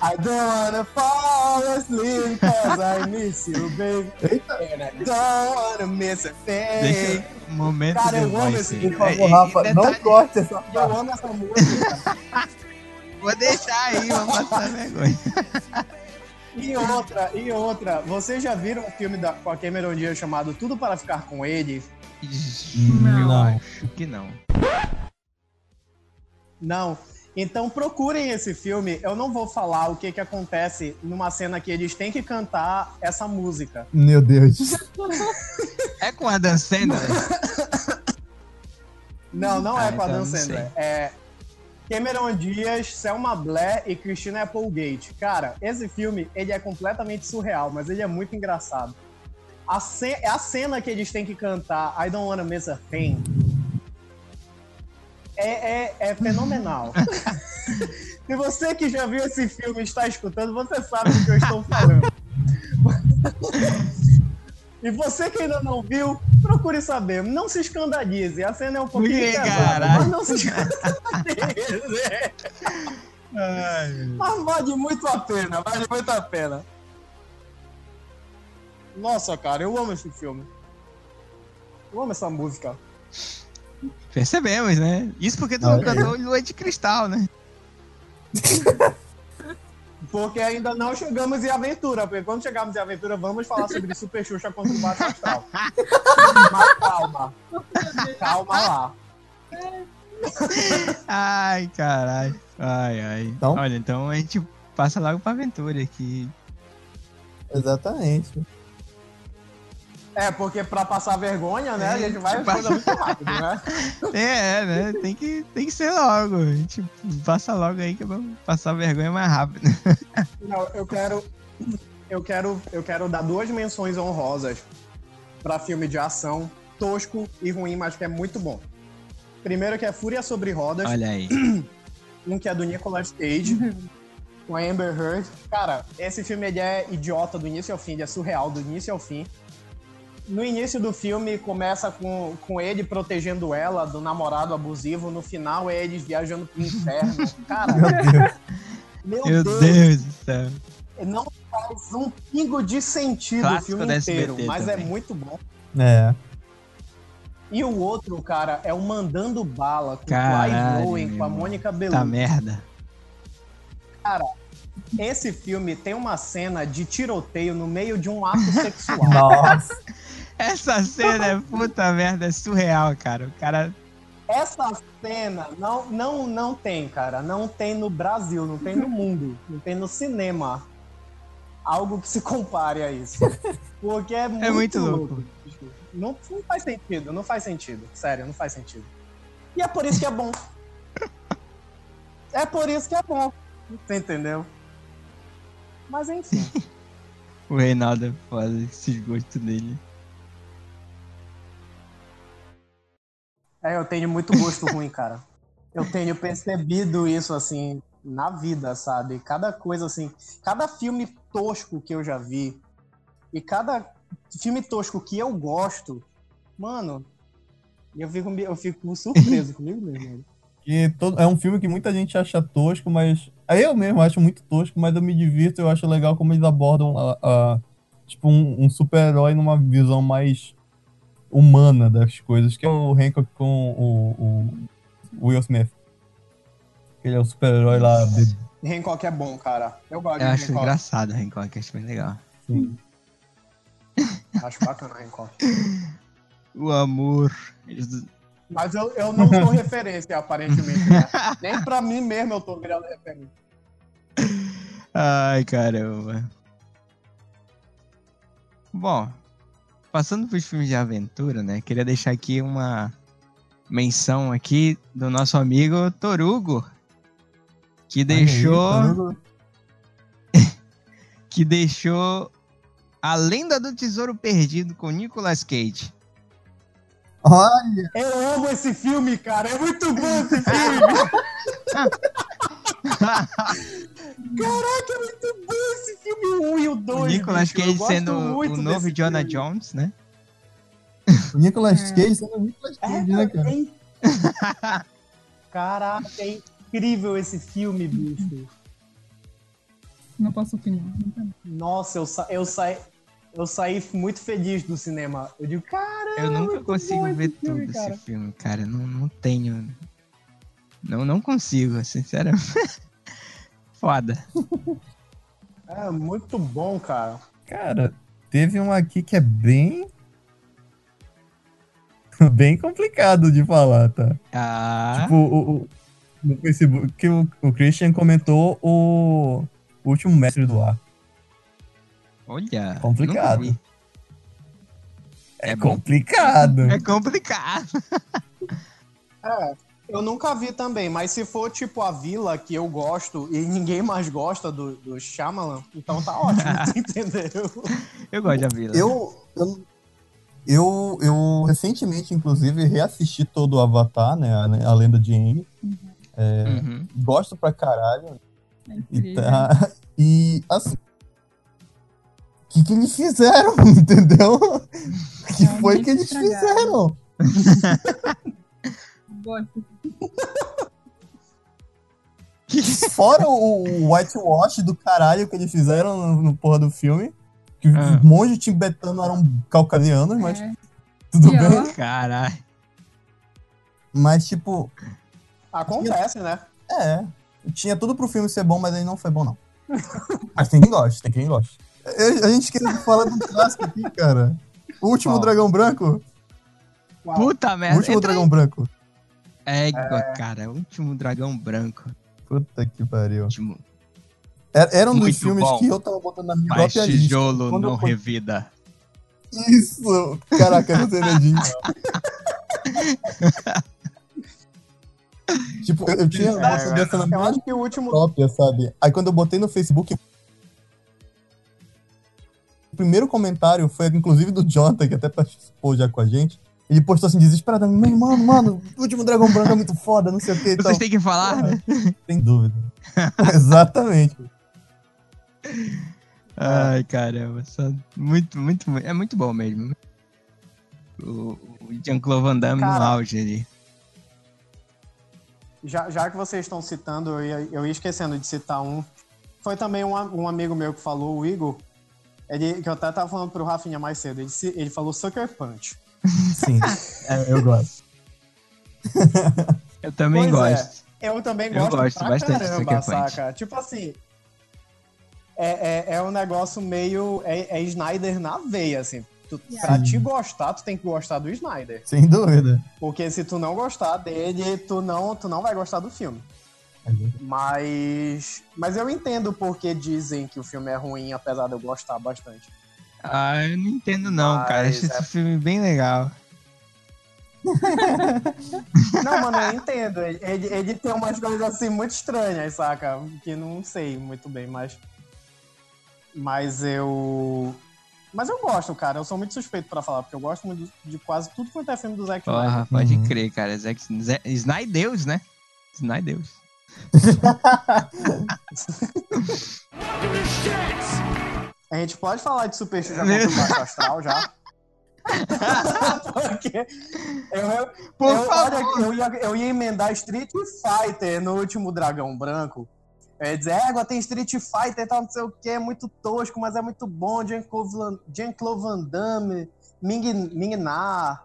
C: I don't wanna fall asleep cause I miss you, baby. And I don't wanna miss a thing.
A: momento
C: Cara, eu amo esse filme.
B: Por
A: É,
B: favor,
A: é,
B: Rafa,
A: é,
B: não
A: detalhe-
B: corte essa
C: Eu
B: parte.
C: amo essa música.
A: Vou deixar aí, vou passar vergonha.
C: E outra, e outra. Vocês já viram um filme da, com a Cameron Diaz chamado Tudo para Ficar com Ele?
A: Eu
B: Não.
A: acho que não.
C: Não. Então procurem esse filme. Eu não vou falar o que, que acontece numa cena que eles têm que cantar essa música.
B: Meu Deus.
A: É com a Dan Sandler?
C: Não, não
A: Ah,
C: é com a
A: então
C: Dan
A: sei.
C: Sandler. É Cameron Diaz, Selma Blair e Christina Applegate. Cara, esse filme, ele é completamente surreal, mas ele é muito engraçado. A, ce- a cena que eles têm que cantar I Don't Wanna Miss a Thing é, é, é fenomenal. Se você que já viu esse filme e está escutando, você sabe do que eu estou falando. E você que ainda não viu, procure saber. Não se escandalize. A cena é um pouquinho
A: Ih,
C: pesada, mas não se escandalize. mas vale muito a pena, vale muito a pena. Nossa, cara, eu amo esse filme. Eu amo essa música.
A: Percebemos, né? Isso porque tu não cantou Lua de Cristal, né?
C: Porque ainda não chegamos em aventura. Porque quando chegarmos em aventura, vamos falar sobre Super Xuxa contra o Baixo Astral. Mas calma. Calma lá.
A: Ai, caralho. Ai, ai.
B: Então?
A: Olha, então a gente passa logo pra aventura aqui.
B: Exatamente.
C: É, porque pra passar vergonha, né? A gente vai
A: Tipo,
C: coisa muito rápido, né?
A: É, né? Tem que, tem que ser logo. A gente passa logo aí que vamos passar vergonha mais rápido.
C: Não, eu quero. Eu quero, eu quero dar duas menções honrosas pra filme de ação tosco e ruim, mas que é muito bom. Primeiro que é Fúria sobre Rodas,
A: Olha aí.
C: um que é do Nicolas Cage, com a Amber Heard. Cara, esse filme ele é idiota do início ao fim, ele é surreal do início ao fim. No início do filme começa com, com ele protegendo ela do namorado abusivo, no final é eles viajando pro inferno. Cara,
B: Meu Deus.
C: meu,
A: Meu
C: Deus,
A: Deus do céu.
C: não faz um pingo de sentido
A: Clássico
C: o filme inteiro, mas é
A: também.
C: muito bom.
B: É.
C: E o outro, cara, é o Mandando Bala, com o
A: Caralho,
C: Clive Owen, com a. Mônica
A: Tá
C: Bellucci.
A: merda.
C: Esse filme tem uma cena de tiroteio no meio de um ato sexual.
B: Nossa.
A: Essa cena é puta merda, é surreal, cara. O cara.
C: Essa cena não, não, não tem, cara. Não tem no Brasil, não tem no mundo, não tem no cinema. Algo que se compare a isso. Porque é muito,
A: muito
C: louco. Não, não faz sentido, não faz sentido. Sério, não faz sentido. E é por isso que é bom. É por isso que é bom. Você entendeu? Mas enfim.
A: O Reinaldo é foda, esse gosto dele.
C: É, eu tenho muito gosto ruim, cara. Eu tenho percebido isso, assim, na vida, sabe? Cada coisa, assim, cada filme tosco que eu já vi e cada filme tosco que eu gosto, mano, eu fico, eu fico surpreso comigo mesmo.
B: Que todo, é um filme que muita gente acha tosco, mas. aí Eu mesmo acho muito tosco, mas eu me divirto eu acho legal como eles abordam a, a- tipo um, um super-herói numa visão mais humana das coisas, que é o Hancock com o, o Will Smith. Ele é o super-herói lá. De,
C: Hancock é bom, cara. Eu gosto
A: Eu
C: de
A: acho
C: Hancock.
A: engraçado o Hancock, acho bem legal.
B: assim,
C: Acho bacana Hancock.
A: O amor. Eles-
C: Mas eu, eu não sou referência, aparentemente. Né? Nem pra mim mesmo eu tô virando referência.
A: Ai, caramba. Bom, passando pros filmes de aventura, né? Queria deixar aqui uma menção aqui do nosso amigo Torugo, que deixou, que deixou a Lenda do Tesouro Perdido com Nicolas Cage.
B: Olha!
C: Eu amo esse filme, cara. É muito bom esse filme. Caraca, é muito bom esse filme o 1 e o 2.
A: o Nicolas Cage sendo o novo Jonah
C: filme.
A: Jones, né?
B: O Nicolas Cage sendo o Nicolas
C: É,
B: Cage, né, cara?
C: é in- Caraca, é incrível esse filme, bicho.
D: Não posso opinar.
C: Nossa, eu, sa eu, saí, eu saí muito feliz do cinema. Eu digo, caramba,
A: Eu nunca consigo ver
C: filme,
A: tudo
C: cara.
A: esse filme, cara. Não, não tenho. Não, não consigo, sinceramente. Foda.
C: É muito bom, cara.
B: Cara, teve um aqui que é bem. bem complicado de falar, tá?
A: Ah,
B: Tipo, o, o- no Facebook que o, o Christian comentou o, o último mestre do ar.
A: olha.
B: complicado. É,
A: É
B: complicado.
A: É complicado.
C: É, eu nunca vi também, mas se for tipo a Vila, que eu gosto e ninguém mais gosta do, do Shyamalan, então tá ótimo, entendeu?
A: Eu gosto da Vila.
B: Eu, eu, eu, eu recentemente, inclusive, reassisti todo o Avatar, né? A, a lenda de Aang.
A: Uhum.
B: Gosto pra caralho.
D: É
B: E,
D: incrível.
B: tá- e assim. O que, que eles fizeram, entendeu? O que foi que eles
D: estragaram.
B: fizeram?
D: Gosto.
B: Fora o o whitewash do caralho que eles fizeram no, no porra do filme. Que
A: Ah.
B: os monges tibetanos eram caucasianos, mas
D: É.
B: tudo
D: Pior.
B: bem.
A: Caralho.
B: Mas, tipo,
C: Acontece, né?
B: é. Tinha tudo pro filme ser bom, mas ele não foi bom, não. mas tem quem gosta, tem quem gosta. Eu- a gente esqueceu de falar do clássico aqui, cara. O último dragão branco.
A: Puta
B: O
A: merda.
B: último
A: Entra
B: dragão branco.
A: Égua, cara. Último dragão branco.
B: Puta que pariu.
A: Último.
B: Era, era um dos
A: Muito
B: filmes
A: bom.
B: que eu tava botando na minha
A: Mas
B: própria lista.
A: tijolo
B: Quando
A: não
B: eu-
A: revida.
B: Isso! Caraca, eu não sei medinho. tipo, eu, eu tinha uma
C: É,
B: dessa na
C: Eu
B: minha
C: acho que o último.
B: própria, sabe? Aí quando eu botei no Facebook. O primeiro comentário foi, inclusive, do Jonathan, que até participou já com a gente. Ele postou assim, desesperado, mano, mano, mano, o último Dragão Branco é muito foda, não sei o que.
A: Vocês têm que falar, né?
B: Sem dúvida. Exatamente.
A: Ai, caramba. Só muito, muito, muito- é muito bom mesmo. O, o Jean-Claude Van Damme no
C: Cara.
A: auge ali.
C: Já, já que vocês estão citando, eu ia, eu ia esquecendo de citar um. Foi também um, um amigo meu que falou, o Igor. Ele, que eu até tava falando pro Rafinha mais cedo. Ele, ele falou Sucker Punch.
B: Sim, é, eu gosto.
A: Eu também
C: Pois é.
A: gosto.
C: Eu também
A: Eu
C: gosto,
A: gosto
C: pra
A: bastante
C: caramba, saca? Tipo assim, é, é, é um negócio meio... É, é Snyder na veia, assim. Tu, pra te gostar, tu tem que gostar do Snyder.
B: Sem dúvida.
C: Porque se tu não gostar dele, tu não, tu não vai gostar do filme. Mas, mas eu entendo porque dizem que o filme é ruim, apesar de eu gostar bastante.
A: Ah, eu não entendo não, cara.
C: Mas
A: Acho
C: é-
A: esse filme bem legal.
C: Não, mano, eu entendo. Ele, ele, tem umas coisas assim muito estranhas, saca? Que não sei muito bem, mas. Mas eu. Mas eu gosto, cara. Eu sou muito suspeito pra falar, porque eu gosto muito de quase tudo quanto é filme do Zack Snyder.
A: Porra, pode
B: Uhum.
A: crer, cara. Zack, Zé- Snydeus, né? Snydeus.
C: A gente pode falar de Super Xuxa contra o Baixo Astral já? porque. Eu, eu,
A: Por
C: eu,
A: favor.
C: olha, eu, ia, eu ia emendar Street Fighter no último Dragão Branco. É dizer, égua, tem Street Fighter e tal, não sei o que, é muito tosco, mas é muito bom. Jean-Claude Van- Jean-Claude Van Damme, Ming, Ming Na,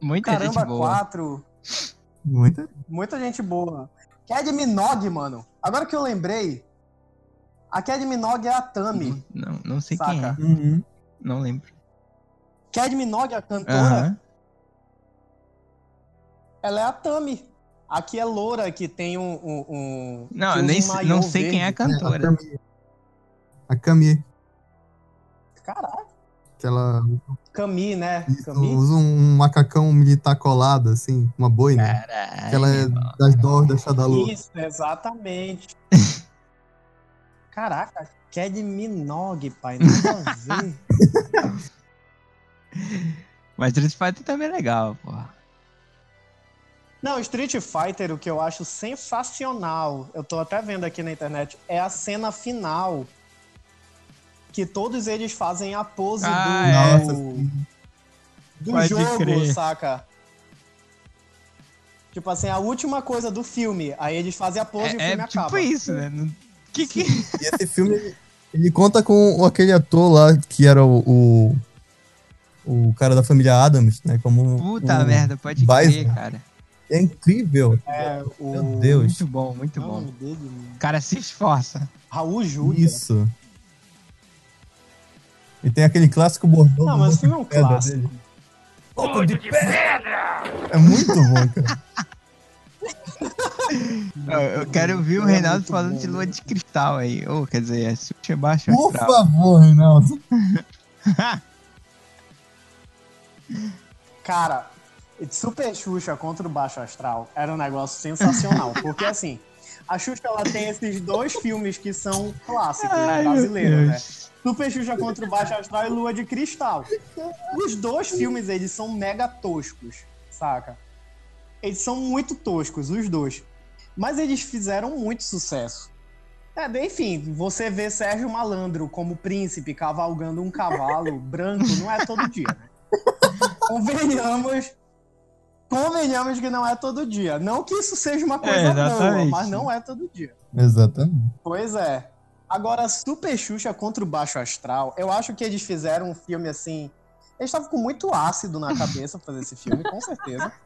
A: Muita
C: Caramba
A: gente boa.
C: 4.
B: Muita.
C: Muita gente boa. Cad Minogue, mano. Agora que eu lembrei, a Cad Minogue é a Tami.
A: Não, não sei quem é.
C: Saca.
B: Uhum.
A: Não lembro.
C: Cad Minogue, a cantora,
A: Aham.
C: ela é a Tami. Aqui é loura que tem um. um, um
A: Não,
C: que
A: eu nem
C: um
A: não sei quem é a
C: verde.
A: Cantora.
B: Camille. A Camille,
C: Caralho.
B: que ela
C: Camille, né? Camille.
B: usa um macacão militar colado, assim, uma boina.
A: Caralho.
B: que ela é das dores da Shadalu.
C: Isso, exatamente. Caraca, Cad Minogue, pai. Nada a ver.
A: Mas Street Fighter também é legal, porra.
C: Não, Street Fighter, o que eu acho sensacional, eu tô até vendo aqui na internet, é a cena final. Que todos eles fazem a pose
A: Ah,
C: do,
A: é.
C: Do
A: Pode
C: jogo,
A: crer.
C: saca? Tipo assim, a última coisa do filme. Aí eles fazem a pose e o
A: É,
C: filme
A: é tipo
C: acaba.
A: isso, né? Não- Que que...
B: E esse filme, ele conta com aquele ator lá que era o, o, o cara da família Adams, né? Como
A: Puta
B: o-
A: merda, pode
B: Bison.
A: crer, cara.
B: É incrível.
C: É, o...
B: Meu Deus.
A: Muito bom, muito
C: Qual é o
A: bom.
C: nome dele, mano?
A: O cara se esforça.
C: Raul Júlia.
B: Isso. E tem aquele clássico bordão.
C: Não, mas o filme é um
B: de
C: clássico.
B: dele. Boca de pedra! É muito bom, cara.
A: Eu, quero ouvir o
C: É
A: Reinaldo
C: muito
A: falando
C: bom,
A: de lua
C: né?
A: de cristal aí. Ou, quer dizer, é Xuxa Baixo
B: Por
A: Astral.
B: favor, Reinaldo.
C: Cara, Super Xuxa contra o Baixo Astral era um negócio sensacional. porque assim, a Xuxa ela tem esses dois filmes que são clássicos
A: meu
C: brasileiros, né? Super Xuxa contra o Baixo Astral e Lua de Cristal. Os dois filmes, eles são mega toscos, saca? Eles são muito toscos, os dois. Mas eles fizeram muito sucesso. É, enfim, você vê Sérgio Malandro como príncipe cavalgando um cavalo branco não é todo dia, né? Convenhamos. Convenhamos que não é todo dia. Não que isso seja uma coisa
A: É,
C: boa, mas não é todo dia.
B: Exatamente.
C: Pois é. Agora, Super Xuxa contra o Baixo Astral, eu acho que eles fizeram um filme assim. Eles estavam com muito ácido na cabeça pra fazer esse filme, com certeza.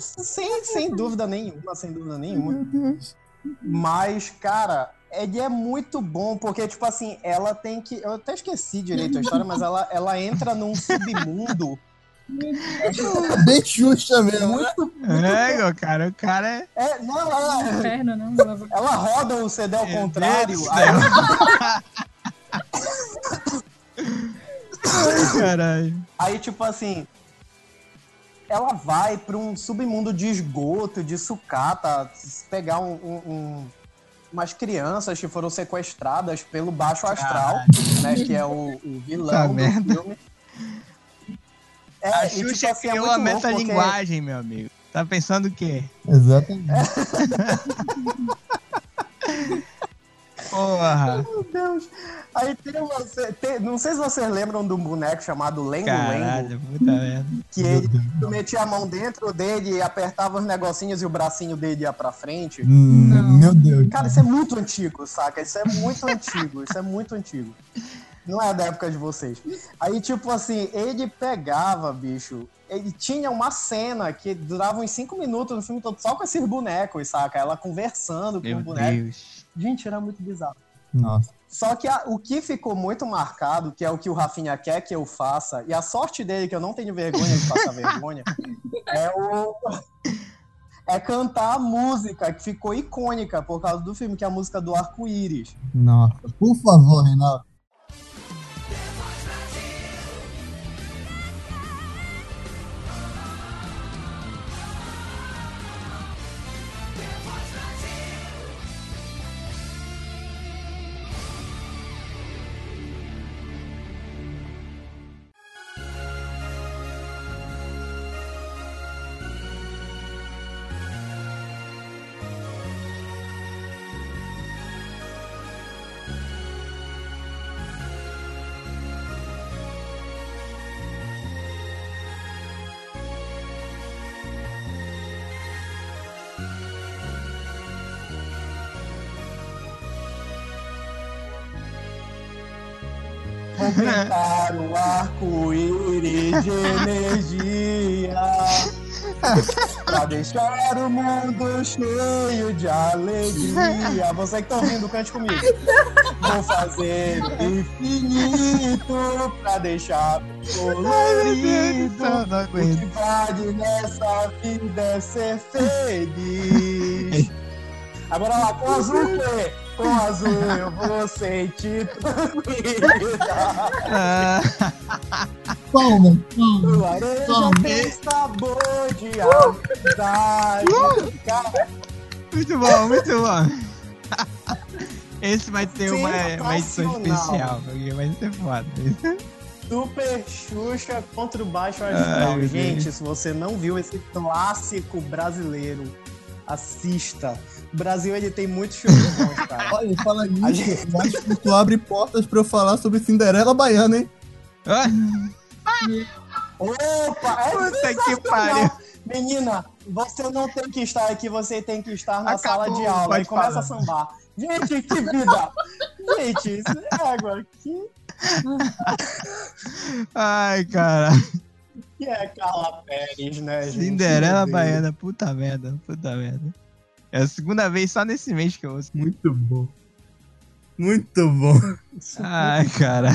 C: sem, sem dúvida nenhuma, sem dúvida nenhuma.
B: Meu Deus.
C: Mas, cara, ele é muito bom, porque, tipo assim, ela tem que. Eu até esqueci direito a história, mas ela, ela entra num submundo.
B: Bem Xuxa mesmo. né?
C: Muito.
A: É, cara, o cara é.
C: É, não, ela,
D: Inferno, não? Ela-
C: ela roda o CD ao
A: Meu
C: contrário. Aí,
A: Ai, caralho.
C: aí, tipo assim. Ela vai pra um submundo de esgoto, de sucata, pegar um, um- um- umas crianças que foram sequestradas pelo Baixo Astral, né? Que é o, o vilão
A: Tá
C: do
A: merda.
C: filme. É,
A: A
C: e, tipo
A: Xuxa
C: assim, é
A: criou
C: muito
A: a
C: louco, porque-
A: metalinguagem, meu amigo. Tá pensando o quê?
B: Exatamente.
A: Porra.
C: Meu Deus. Aí tem uma. tem- não sei se vocês lembram de um boneco chamado Lengo Lengo,
A: Caralho, puta merda.
C: que ele tu metia a mão dentro dele e apertava os negocinhos e o bracinho dele ia pra frente.
B: Hum,
D: Não.
B: Meu Deus.
C: Cara, isso é muito antigo, saca? Isso é muito antigo, isso é muito antigo. Não é da época de vocês. Aí, tipo assim, ele pegava, bicho. Ele tinha uma cena que durava uns 5 minutos no filme todo só com esses bonecos, saca? Ela conversando com
A: Meu
C: o boneco.
A: Deus.
C: Gente, era muito bizarro.
B: Nossa.
C: Só que a- o que ficou muito marcado, que é o que o Rafinha quer que eu faça, e a sorte dele, que eu não tenho vergonha de passar vergonha, é o. É cantar a música que ficou icônica por causa do filme, que é a música do arco-íris.
B: Nossa. Por favor, Reinaldo.
C: Pintar o arco-íris de energia pra deixar o mundo cheio de alegria. Você que tá ouvindo, cante comigo. Vou fazer infinito pra deixar colorido. O que vale nessa vida é ser feliz. Agora lá, com azul o quê? Com azul eu vou sentir tranquilidade.
A: Ah,
B: Palma, palma.
C: Laranja
B: Toma.
C: tem sabor de amizade. Cara,
A: muito bom, muito bom. Esse vai ter uma, uma edição especial, porque vai ser foda.
C: Super Xuxa contra o Baixo
A: Ai,
C: Astral. Gente, se você não viu esse clássico brasileiro, assista. O Brasil ele tem muitos filmes bons, cara.
B: Olha, fala
C: A
B: nisso.
C: gente-
B: Eu acho que tu abre portas pra eu falar sobre Cinderela Baiana, hein?
A: Ah,
C: Opa! É
A: Puta que pariu.
C: Menina, você não tem que estar aqui, você tem que estar na
A: Acabou,
C: sala de aula. E começa
A: falar.
C: a sambar. Gente, que vida! Gente, isso é água. Que,
A: Ai, cara.
C: que é Carla Pérez, né, gente?
A: Cinderela. Baiana, puta merda, puta merda. É a segunda vez só nesse mês que eu ouço.
B: Muito bom. Muito bom.
A: Ai, cara.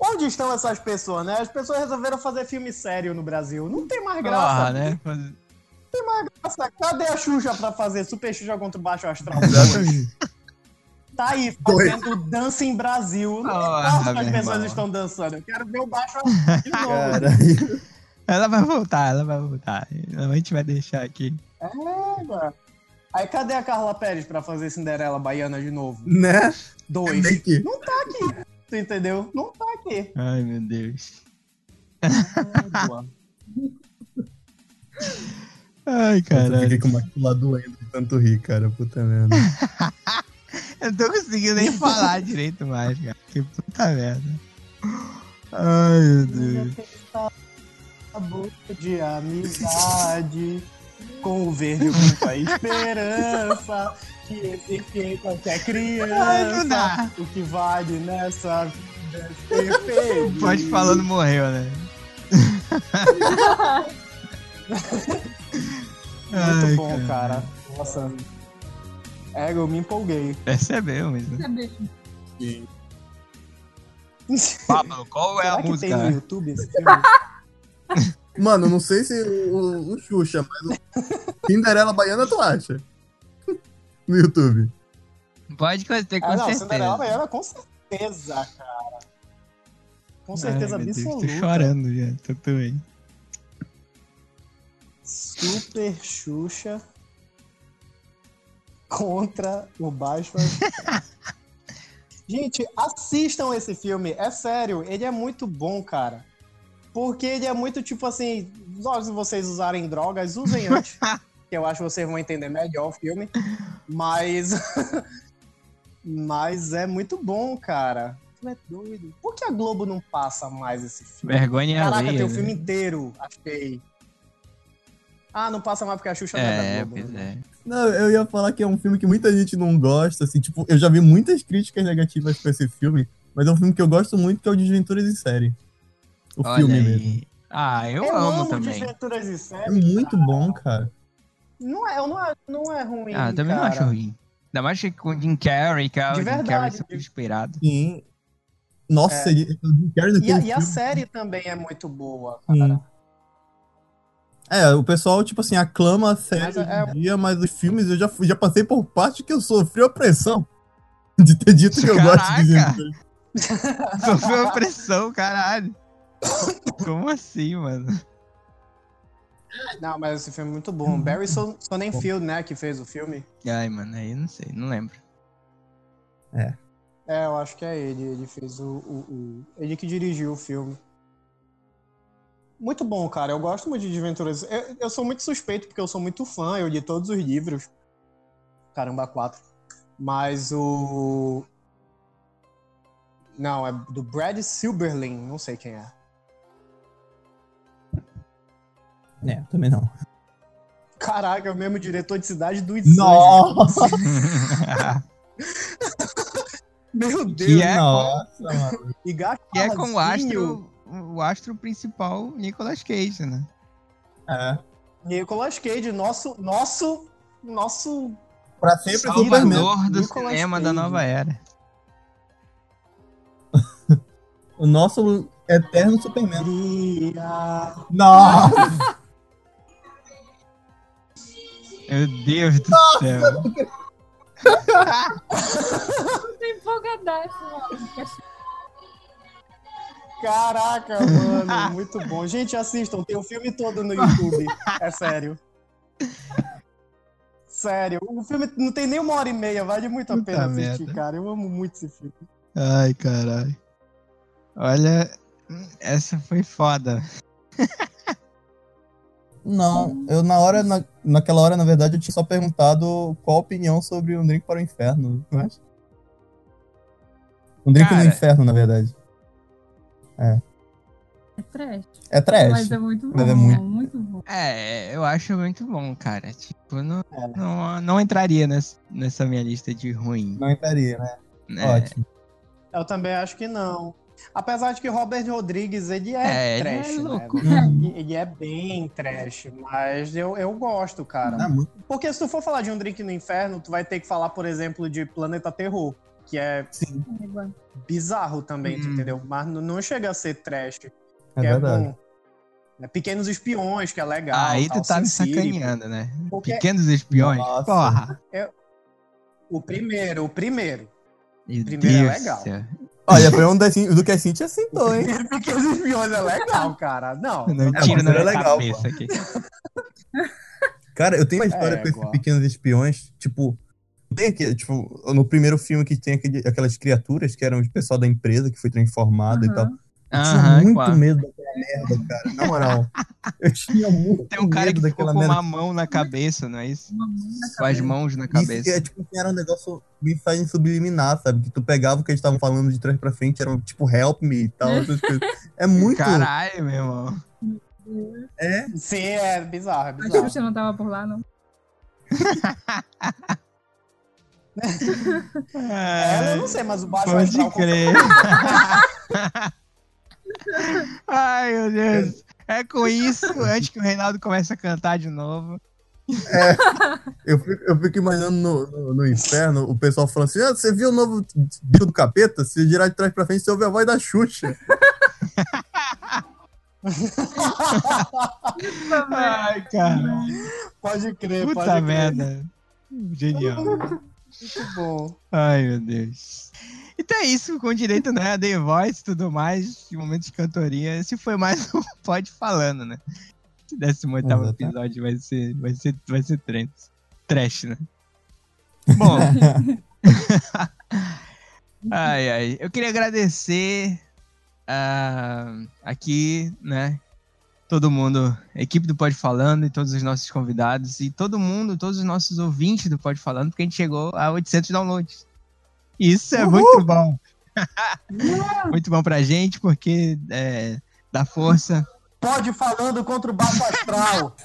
C: Onde estão essas pessoas, né? As pessoas resolveram fazer filme sério no Brasil. Não tem mais graça.
A: né?
C: Nossa, Cadê a Xuxa pra fazer Super Xuxa contra o Baixo Astral? Tá aí,
B: Dois.
C: fazendo dança em Brasil. Não
A: Porra,
C: importa as
A: meu
C: pessoas
A: irmão.
C: estão dançando. Eu quero ver o Baixo Astral de novo.
B: Caralho.
A: Ela vai voltar, ela vai voltar. A gente vai deixar aqui.
C: É, mano. Aí cadê a Carla Pérez pra fazer Cinderela Baiana de novo?
B: Né?
C: Dois.
B: Que-
C: Não tá aqui. Tu entendeu? Não tá aqui.
A: Ai, meu Deus. Ai,
B: Eu
A: caralho.
B: fiquei com uma lá doendo de tanto rir, cara. Puta merda.
A: Eu não tô conseguindo nem falar direito mais, cara. Que puta merda. Ai, meu Deus.
C: Sabor de amizade com o verde com a esperança que existe em qualquer
A: Ai, não dá.
C: criança. O que vale nessa vida é ser feliz.
A: Pode falando morreu, né?
C: Muito
A: Ai,
C: bom, cara. Nossa. É, eu me empolguei.
A: Percebeu, mas.
D: Sabe?
A: Pablo, qual é
C: Será
A: a
C: que tem no
A: música?
C: YouTube esse filme?
B: Mano, não sei se o, o Xuxa, mas o Cinderela Baiana tu acha? No YouTube.
A: Pode ter com
C: ah, não,
A: certeza.
C: Cinderela Baiana, com certeza, cara. Com certeza
A: Ai, meu Deus,
C: absoluta.
A: Tô chorando já, tô também.
C: Super Xuxa contra o Baixo. Gente, assistam esse filme. É sério, ele é muito bom, cara. Porque ele é muito tipo assim. Se vocês usarem drogas, usem antes. que eu acho que vocês vão entender melhor o filme. Mas. Mas é muito bom, cara. Tu é doido. Por que a Globo não passa mais esse filme?
A: Vergonha
C: Caraca,
A: alheia.
C: tem o
A: né?
C: filme inteiro, achei. Ah, não passa mais porque a Xuxa não é
A: É,
C: da Globo.
A: pois
C: né?
A: é.
B: Não, eu ia falar que é um filme que muita gente não gosta, assim, tipo, eu já vi muitas críticas negativas pra esse filme, mas é um filme que eu gosto muito, que é o Desventuras em Série. O
A: Olha
B: filme
A: aí.
B: mesmo.
A: Ah, eu,
C: Eu,
A: amo,
C: amo
A: também.
C: Desventuras e
B: É muito bom, cara.
C: Não é, não é, não é ruim.
A: Ah, eu também não
C: cara.
A: acho ruim. Ainda mais que com o Jim Carrey, que é o
C: De
A: Jim Carrey
C: verdade.
A: super inspirado.
B: Sim. Nossa,
C: É.
B: ele, o Jim Carrey
C: E a,
B: naquele
C: e a
B: filme-
C: série também é muito boa,
B: Sim.
C: cara.
B: É, o pessoal, tipo assim, aclama a série
C: Mas
B: hoje
C: é-
B: em dia, mas os filmes eu já, fui- já passei por parte que eu sofri opressão de ter dito que eu gosto
A: Caraca!
B: de.
A: Sofreu pressão, caralho. Como assim, mano?
C: Não, mas esse filme é muito bom. Barry Son- Sonnenfeld, né, que fez o filme.
A: Ai, mano, aí não sei, não lembro.
C: É, eu acho que é ele. Ele fez o, o, o- Ele que dirigiu o filme. Muito bom, cara. Eu gosto muito de Desventuras. Eu, eu sou muito suspeito porque eu sou muito fã. Eu li todos os livros. Caramba, quatro. Mas o. Não, é do Brad Silberling. Não sei quem é.
B: É, também não.
C: Caraca, é o mesmo diretor de Cidade dos Anjos.
B: Nossa!
C: Meu Deus.
A: Que é,
B: Nossa, mano.
C: E
A: que é com o astro, o astro principal, Nicolas Cage, né?
B: É.
C: Nicolas Cage, nosso, nosso, nosso
B: Pra sempre.
A: Salvador do
C: Nicolas
A: cinema da
C: Cage.
A: nova era.
B: O nosso eterno Superman. Nossa!
A: Meu Deus do céu.
D: Tô empolgadaço, mano.
C: Caraca, mano, muito bom. Gente, assistam, tem o filme todo no YouTube. É sério. Sério, o filme não tem nem uma hora e meia, vale muito a
A: Puta
C: pena assistir,
A: merda.
C: cara. Eu amo muito esse filme.
A: Ai, caralho. Olha, essa foi foda.
B: Não, eu na hora, na, naquela hora, na verdade, eu tinha só perguntado qual a opinião sobre um drink para o inferno, não é? Um drink
A: Cara.
B: no inferno, na verdade.
D: É trash.
B: É trash.
D: Mas é muito bom.
B: Mas é muito-
D: bom.
A: É, eu acho muito bom, cara. Tipo, não,
C: É.
A: não, não entraria nessa, nessa minha lista de ruim.
B: Não entraria, né?
A: né?
B: Ótimo.
C: Eu também acho que não. Apesar de que Robert Rodrigues, ele é,
A: É, ele
C: trash,
A: é
C: né?
A: louco.
B: Uhum.
C: Ele é bem trash, mas eu, eu gosto, cara.
B: Ah, muito
C: Porque se tu for falar de um drink no inferno, tu vai ter que falar, por exemplo, de Planeta Terror, que é
B: sim,
C: bizarro também, tu
A: Hum.
C: entendeu? Mas não chega a ser trash, que
B: é
C: é,
B: verdade.
C: bom. É Pequenos Espiões, que é legal.
A: Aí
C: tal,
A: tu tá me sacaneando, né?
C: Porque
A: Pequenos espiões.
B: Nossa.
A: Porra.
C: O primeiro, o primeiro.
A: Meu
C: Primeiro é
A: Deus
C: legal.
A: do céu.
B: Olha, foi um do que a Cintia citou, hein?
C: Pequenos Espiões é legal, cara. Não.
A: Não
B: É,
A: tiro
B: mas
A: na
B: era
A: minha
B: legal,
A: cabeça aqui.
B: Cara, eu tenho uma história
C: É,
B: com esses pequenos espiões, tipo. Tem aqui, tipo, no primeiro filme que tem aquele- aquelas criaturas que eram o pessoal da empresa que foi transformado e tal. Eu tinha
A: Aham,
B: muito
A: claro.
B: medo merda, cara. Na moral. Eu tinha muito
A: Tem um cara
B: medo
A: que ficou com
B: merda.
A: uma mão na cabeça, não é isso?
D: Mão
A: Com as mãos na
B: Isso
A: cabeça.
B: é, tipo, era um negócio mensagem subliminar, sabe? Que tu pegava o que eles estavam falando de trás pra frente, era tipo help me e tal, essas coisas. É muito.
A: Caralho, meu irmão.
B: É,
C: Sim, é bizarro, é
D: A
C: bizarro.
D: Xuxa não tava por lá, não.
C: Ela eu não sei, mas o Baixo
A: Pode
C: Astral...
A: crer. Ai, meu Deus. É com isso, antes que o Reinaldo comece a cantar de novo,
B: Eu fico, eu fico imaginando no, no, no inferno o pessoal falando assim: ah, você viu o novo disco do capeta? Se girar de trás pra frente, você ouve a voz da Xuxa.
A: Ai, cara.
C: Pode crer, pode
A: Puta
C: crer.
A: merda. Genial.
C: Muito bom.
A: Ai, meu Deus. Então é isso, com direito, né? A The Voice e tudo mais, de momento de cantoria. Esse foi mais um Pode Falando, né? Esse 18
B: Exatamente.
A: episódio vai ser, vai ser, vai ser trash, trash, né? Bom. ai, ai. Eu queria agradecer ah, aqui, né? Todo mundo, equipe do Pode Falando e todos os nossos convidados e todo mundo, todos os nossos ouvintes do Pode Falando, porque a gente chegou a 800 downloads. Isso é muito bom. muito bom pra gente, porque é, dá força.
C: Pode falando contra o Baixo Astral.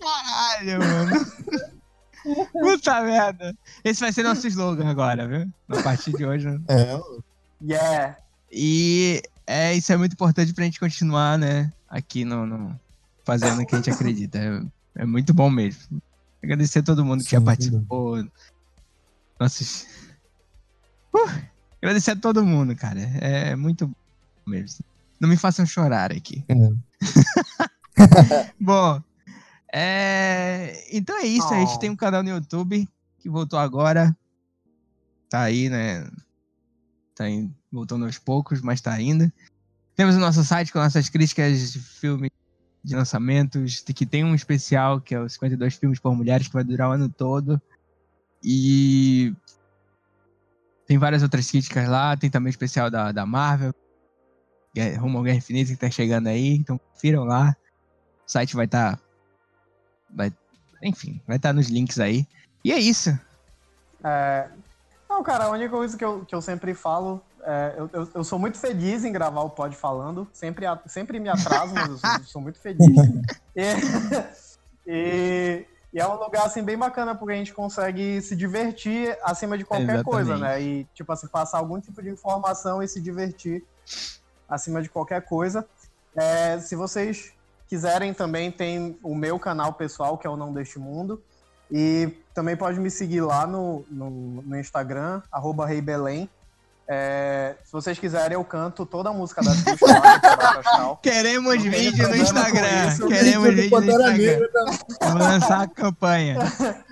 A: Caralho, mano. Puta merda. Esse vai ser nosso slogan agora, viu? A partir de hoje. né?
B: É,
C: Yeah.
A: E é, isso é muito importante pra gente continuar, né? Aqui no, no- fazendo o que a gente acredita. É, é muito bom mesmo. Agradecer a todo mundo que já
B: Sim,
A: participou. Nossos. Uh, agradecer a todo mundo, cara. É muito bom mesmo. Não me façam chorar aqui. Bom, é, então é isso. A gente
C: Oh.
A: tem um canal no YouTube que voltou agora. Tá aí, né? Tá aí, voltando aos poucos, mas tá ainda. Temos o nosso site com nossas críticas de filmes de lançamentos, que tem um especial que é o 52 filmes por mulheres, que vai durar o ano todo. E tem várias outras críticas lá, tem também o especial da, da Marvel, Guerra- Rumo ao Guerra Infinita que tá chegando aí, então confiram lá. O site vai estar. vai, enfim, vai estar nos links aí. E é isso.
C: É, Não, cara, a única coisa que eu, que eu sempre falo, é, eu, eu, eu sou muito feliz em gravar o Pod Falando, sempre, sempre me atraso, mas eu sou, sou muito feliz. E, e- e é um lugar, assim, bem bacana, porque a gente consegue se divertir acima de qualquer
A: Exatamente.
C: coisa, né? E, tipo assim, passar algum tipo de informação e se divertir acima de qualquer coisa. É, se vocês quiserem também, tem o meu canal pessoal, que é o Não Deste Mundo. E também pode me seguir lá no, no, no Instagram, arroba Rei Belém. É, se vocês quiserem, eu canto toda a música da Xuxa lá, é.
A: Queremos vídeo no Instagram.
C: isso.
A: Queremos
B: Vídeo
A: vídeo no Instagram. Vamos lançar a campanha.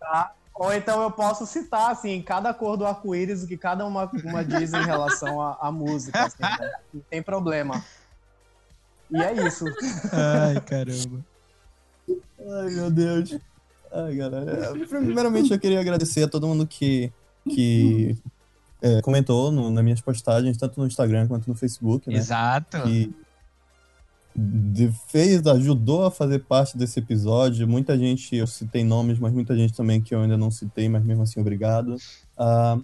C: Tá? Ou então eu posso citar, assim, cada cor do arco-íris, o que cada uma, uma diz em relação à, à música. assim, né? Não tem problema. E é isso.
A: Ai, caramba.
B: Ai, meu Deus. Ai, galera. Primeiramente, eu queria agradecer a todo mundo que, que é, comentou no- nas minhas postagens, tanto no Instagram quanto no Facebook, né?
A: Exato.
B: que de- fez, ajudou a fazer parte desse episódio. Muita gente, eu citei nomes, mas muita gente também que eu ainda não citei, mas mesmo assim, obrigado. Ah,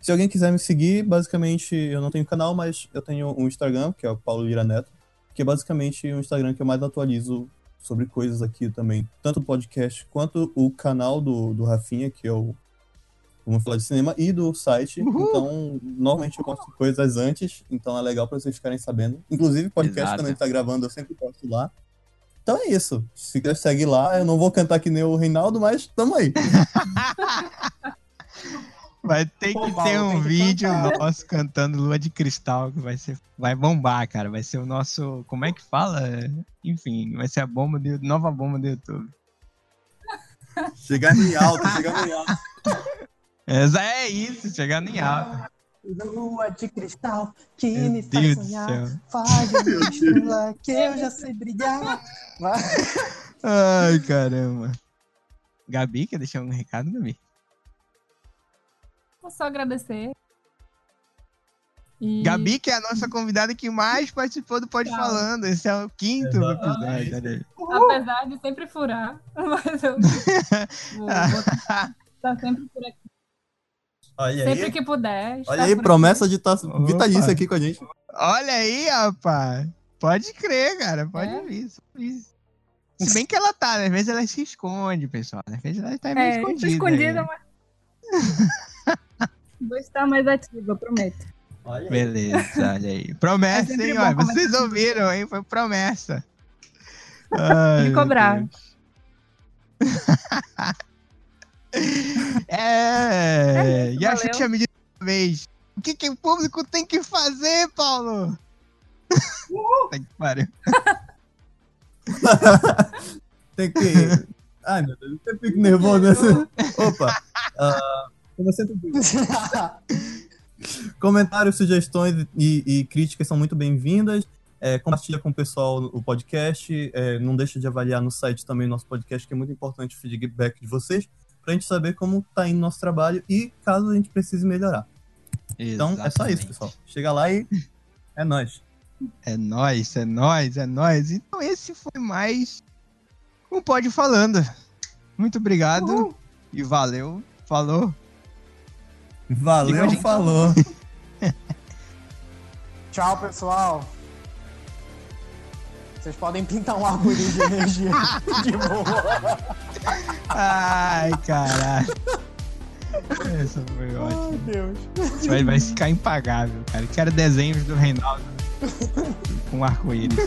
B: se alguém quiser me seguir, basicamente, eu não tenho canal, mas eu tenho um Instagram, que é o Paulo Lira Neto, que é basicamente o Instagram que eu mais atualizo sobre coisas aqui também, tanto o podcast quanto o canal do, do Rafinha, que é o Vamos falar de cinema e do site.
A: Uhul.
B: Então, normalmente eu posto coisas antes, então é legal pra vocês ficarem sabendo. Inclusive, podcast,
A: Exato.
B: gente tá gravando, eu sempre posto lá. Então é isso. Se quiser, segue lá. Eu não vou cantar que nem o Reinaldo, mas tamo aí.
A: Vai ter que ter um
C: que
A: vídeo
C: cantar.
A: nosso cantando Lua de Cristal, que vai ser. Vai bombar, cara. Vai ser o nosso. Como é que fala? Enfim, vai ser a bomba do, nova bomba do YouTube.
B: Chegar em alto, chegar em alto.
A: Essa é isso, chegando em alta.
C: Lua de cristal que
A: Meu
C: me
A: Deus
C: faz
A: do
C: sonhar. Faz uma estrela que eu já sei brilhar.
A: Ai, caramba. Gabi, quer deixar um recado, Gabi?
D: Vou só agradecer. E...
A: Gabi, que é a nossa convidada que mais participou do Pode
D: Tchau.
A: Falando. Esse é o quinto
B: Exatamente.
A: episódio.
D: Apesar de sempre furar, mas eu vou, vou estar sempre por aqui.
B: Olha
D: Sempre
B: aí,
D: que puder.
B: olha aí promessa de estar
A: Opa.
B: vitalícia aqui com a gente.
A: Olha aí, rapaz. Pode crer, cara. Pode
D: É?
A: vir. Se bem que ela tá, né? às vezes ela se esconde, pessoal. Às vezes ela tá meio
D: É,
A: escondida.
D: escondida,
A: aí.
D: mas. Vou estar mais ativa, prometo.
B: Olha aí.
A: Beleza, olha aí. Promessa,
D: É
A: hein?
D: um.
A: vocês ouviram, hein? Foi promessa. Ai,
D: De cobrar.
A: É,
D: É isso,
A: e acho que
D: valeu.
A: tinha me dito uma vez. O que, que o público tem que fazer, Paulo? Tem que pariu.
B: Tem que. Ai, meu Deus, eu fico nervoso nessa. Opa! ah, como eu sempre digo, comentários, sugestões e, e críticas são muito bem-vindas. É, compartilha com o pessoal o podcast. é, não deixa de avaliar no site também o nosso podcast, que é muito importante o feedback de vocês, pra gente saber como tá indo nosso trabalho e caso a gente precise melhorar. Então é só isso,
A: Exatamente.
B: pessoal. Chega lá e é nóis.
A: É nóis, é nóis, é nóis. Então esse foi mais um Pode Falando. Muito obrigado e valeu. Falou.
B: Valeu,
A: gente.
B: falou.
E: Tchau, pessoal. Vocês podem pintar um arco-íris de energia de boa.
A: Ai, caralho. Essa foi
E: Ai,
A: ótima.
E: Deus.
A: Isso vai, vai ficar impagável, cara. Quero desenhos do Reinaldo com arco-íris.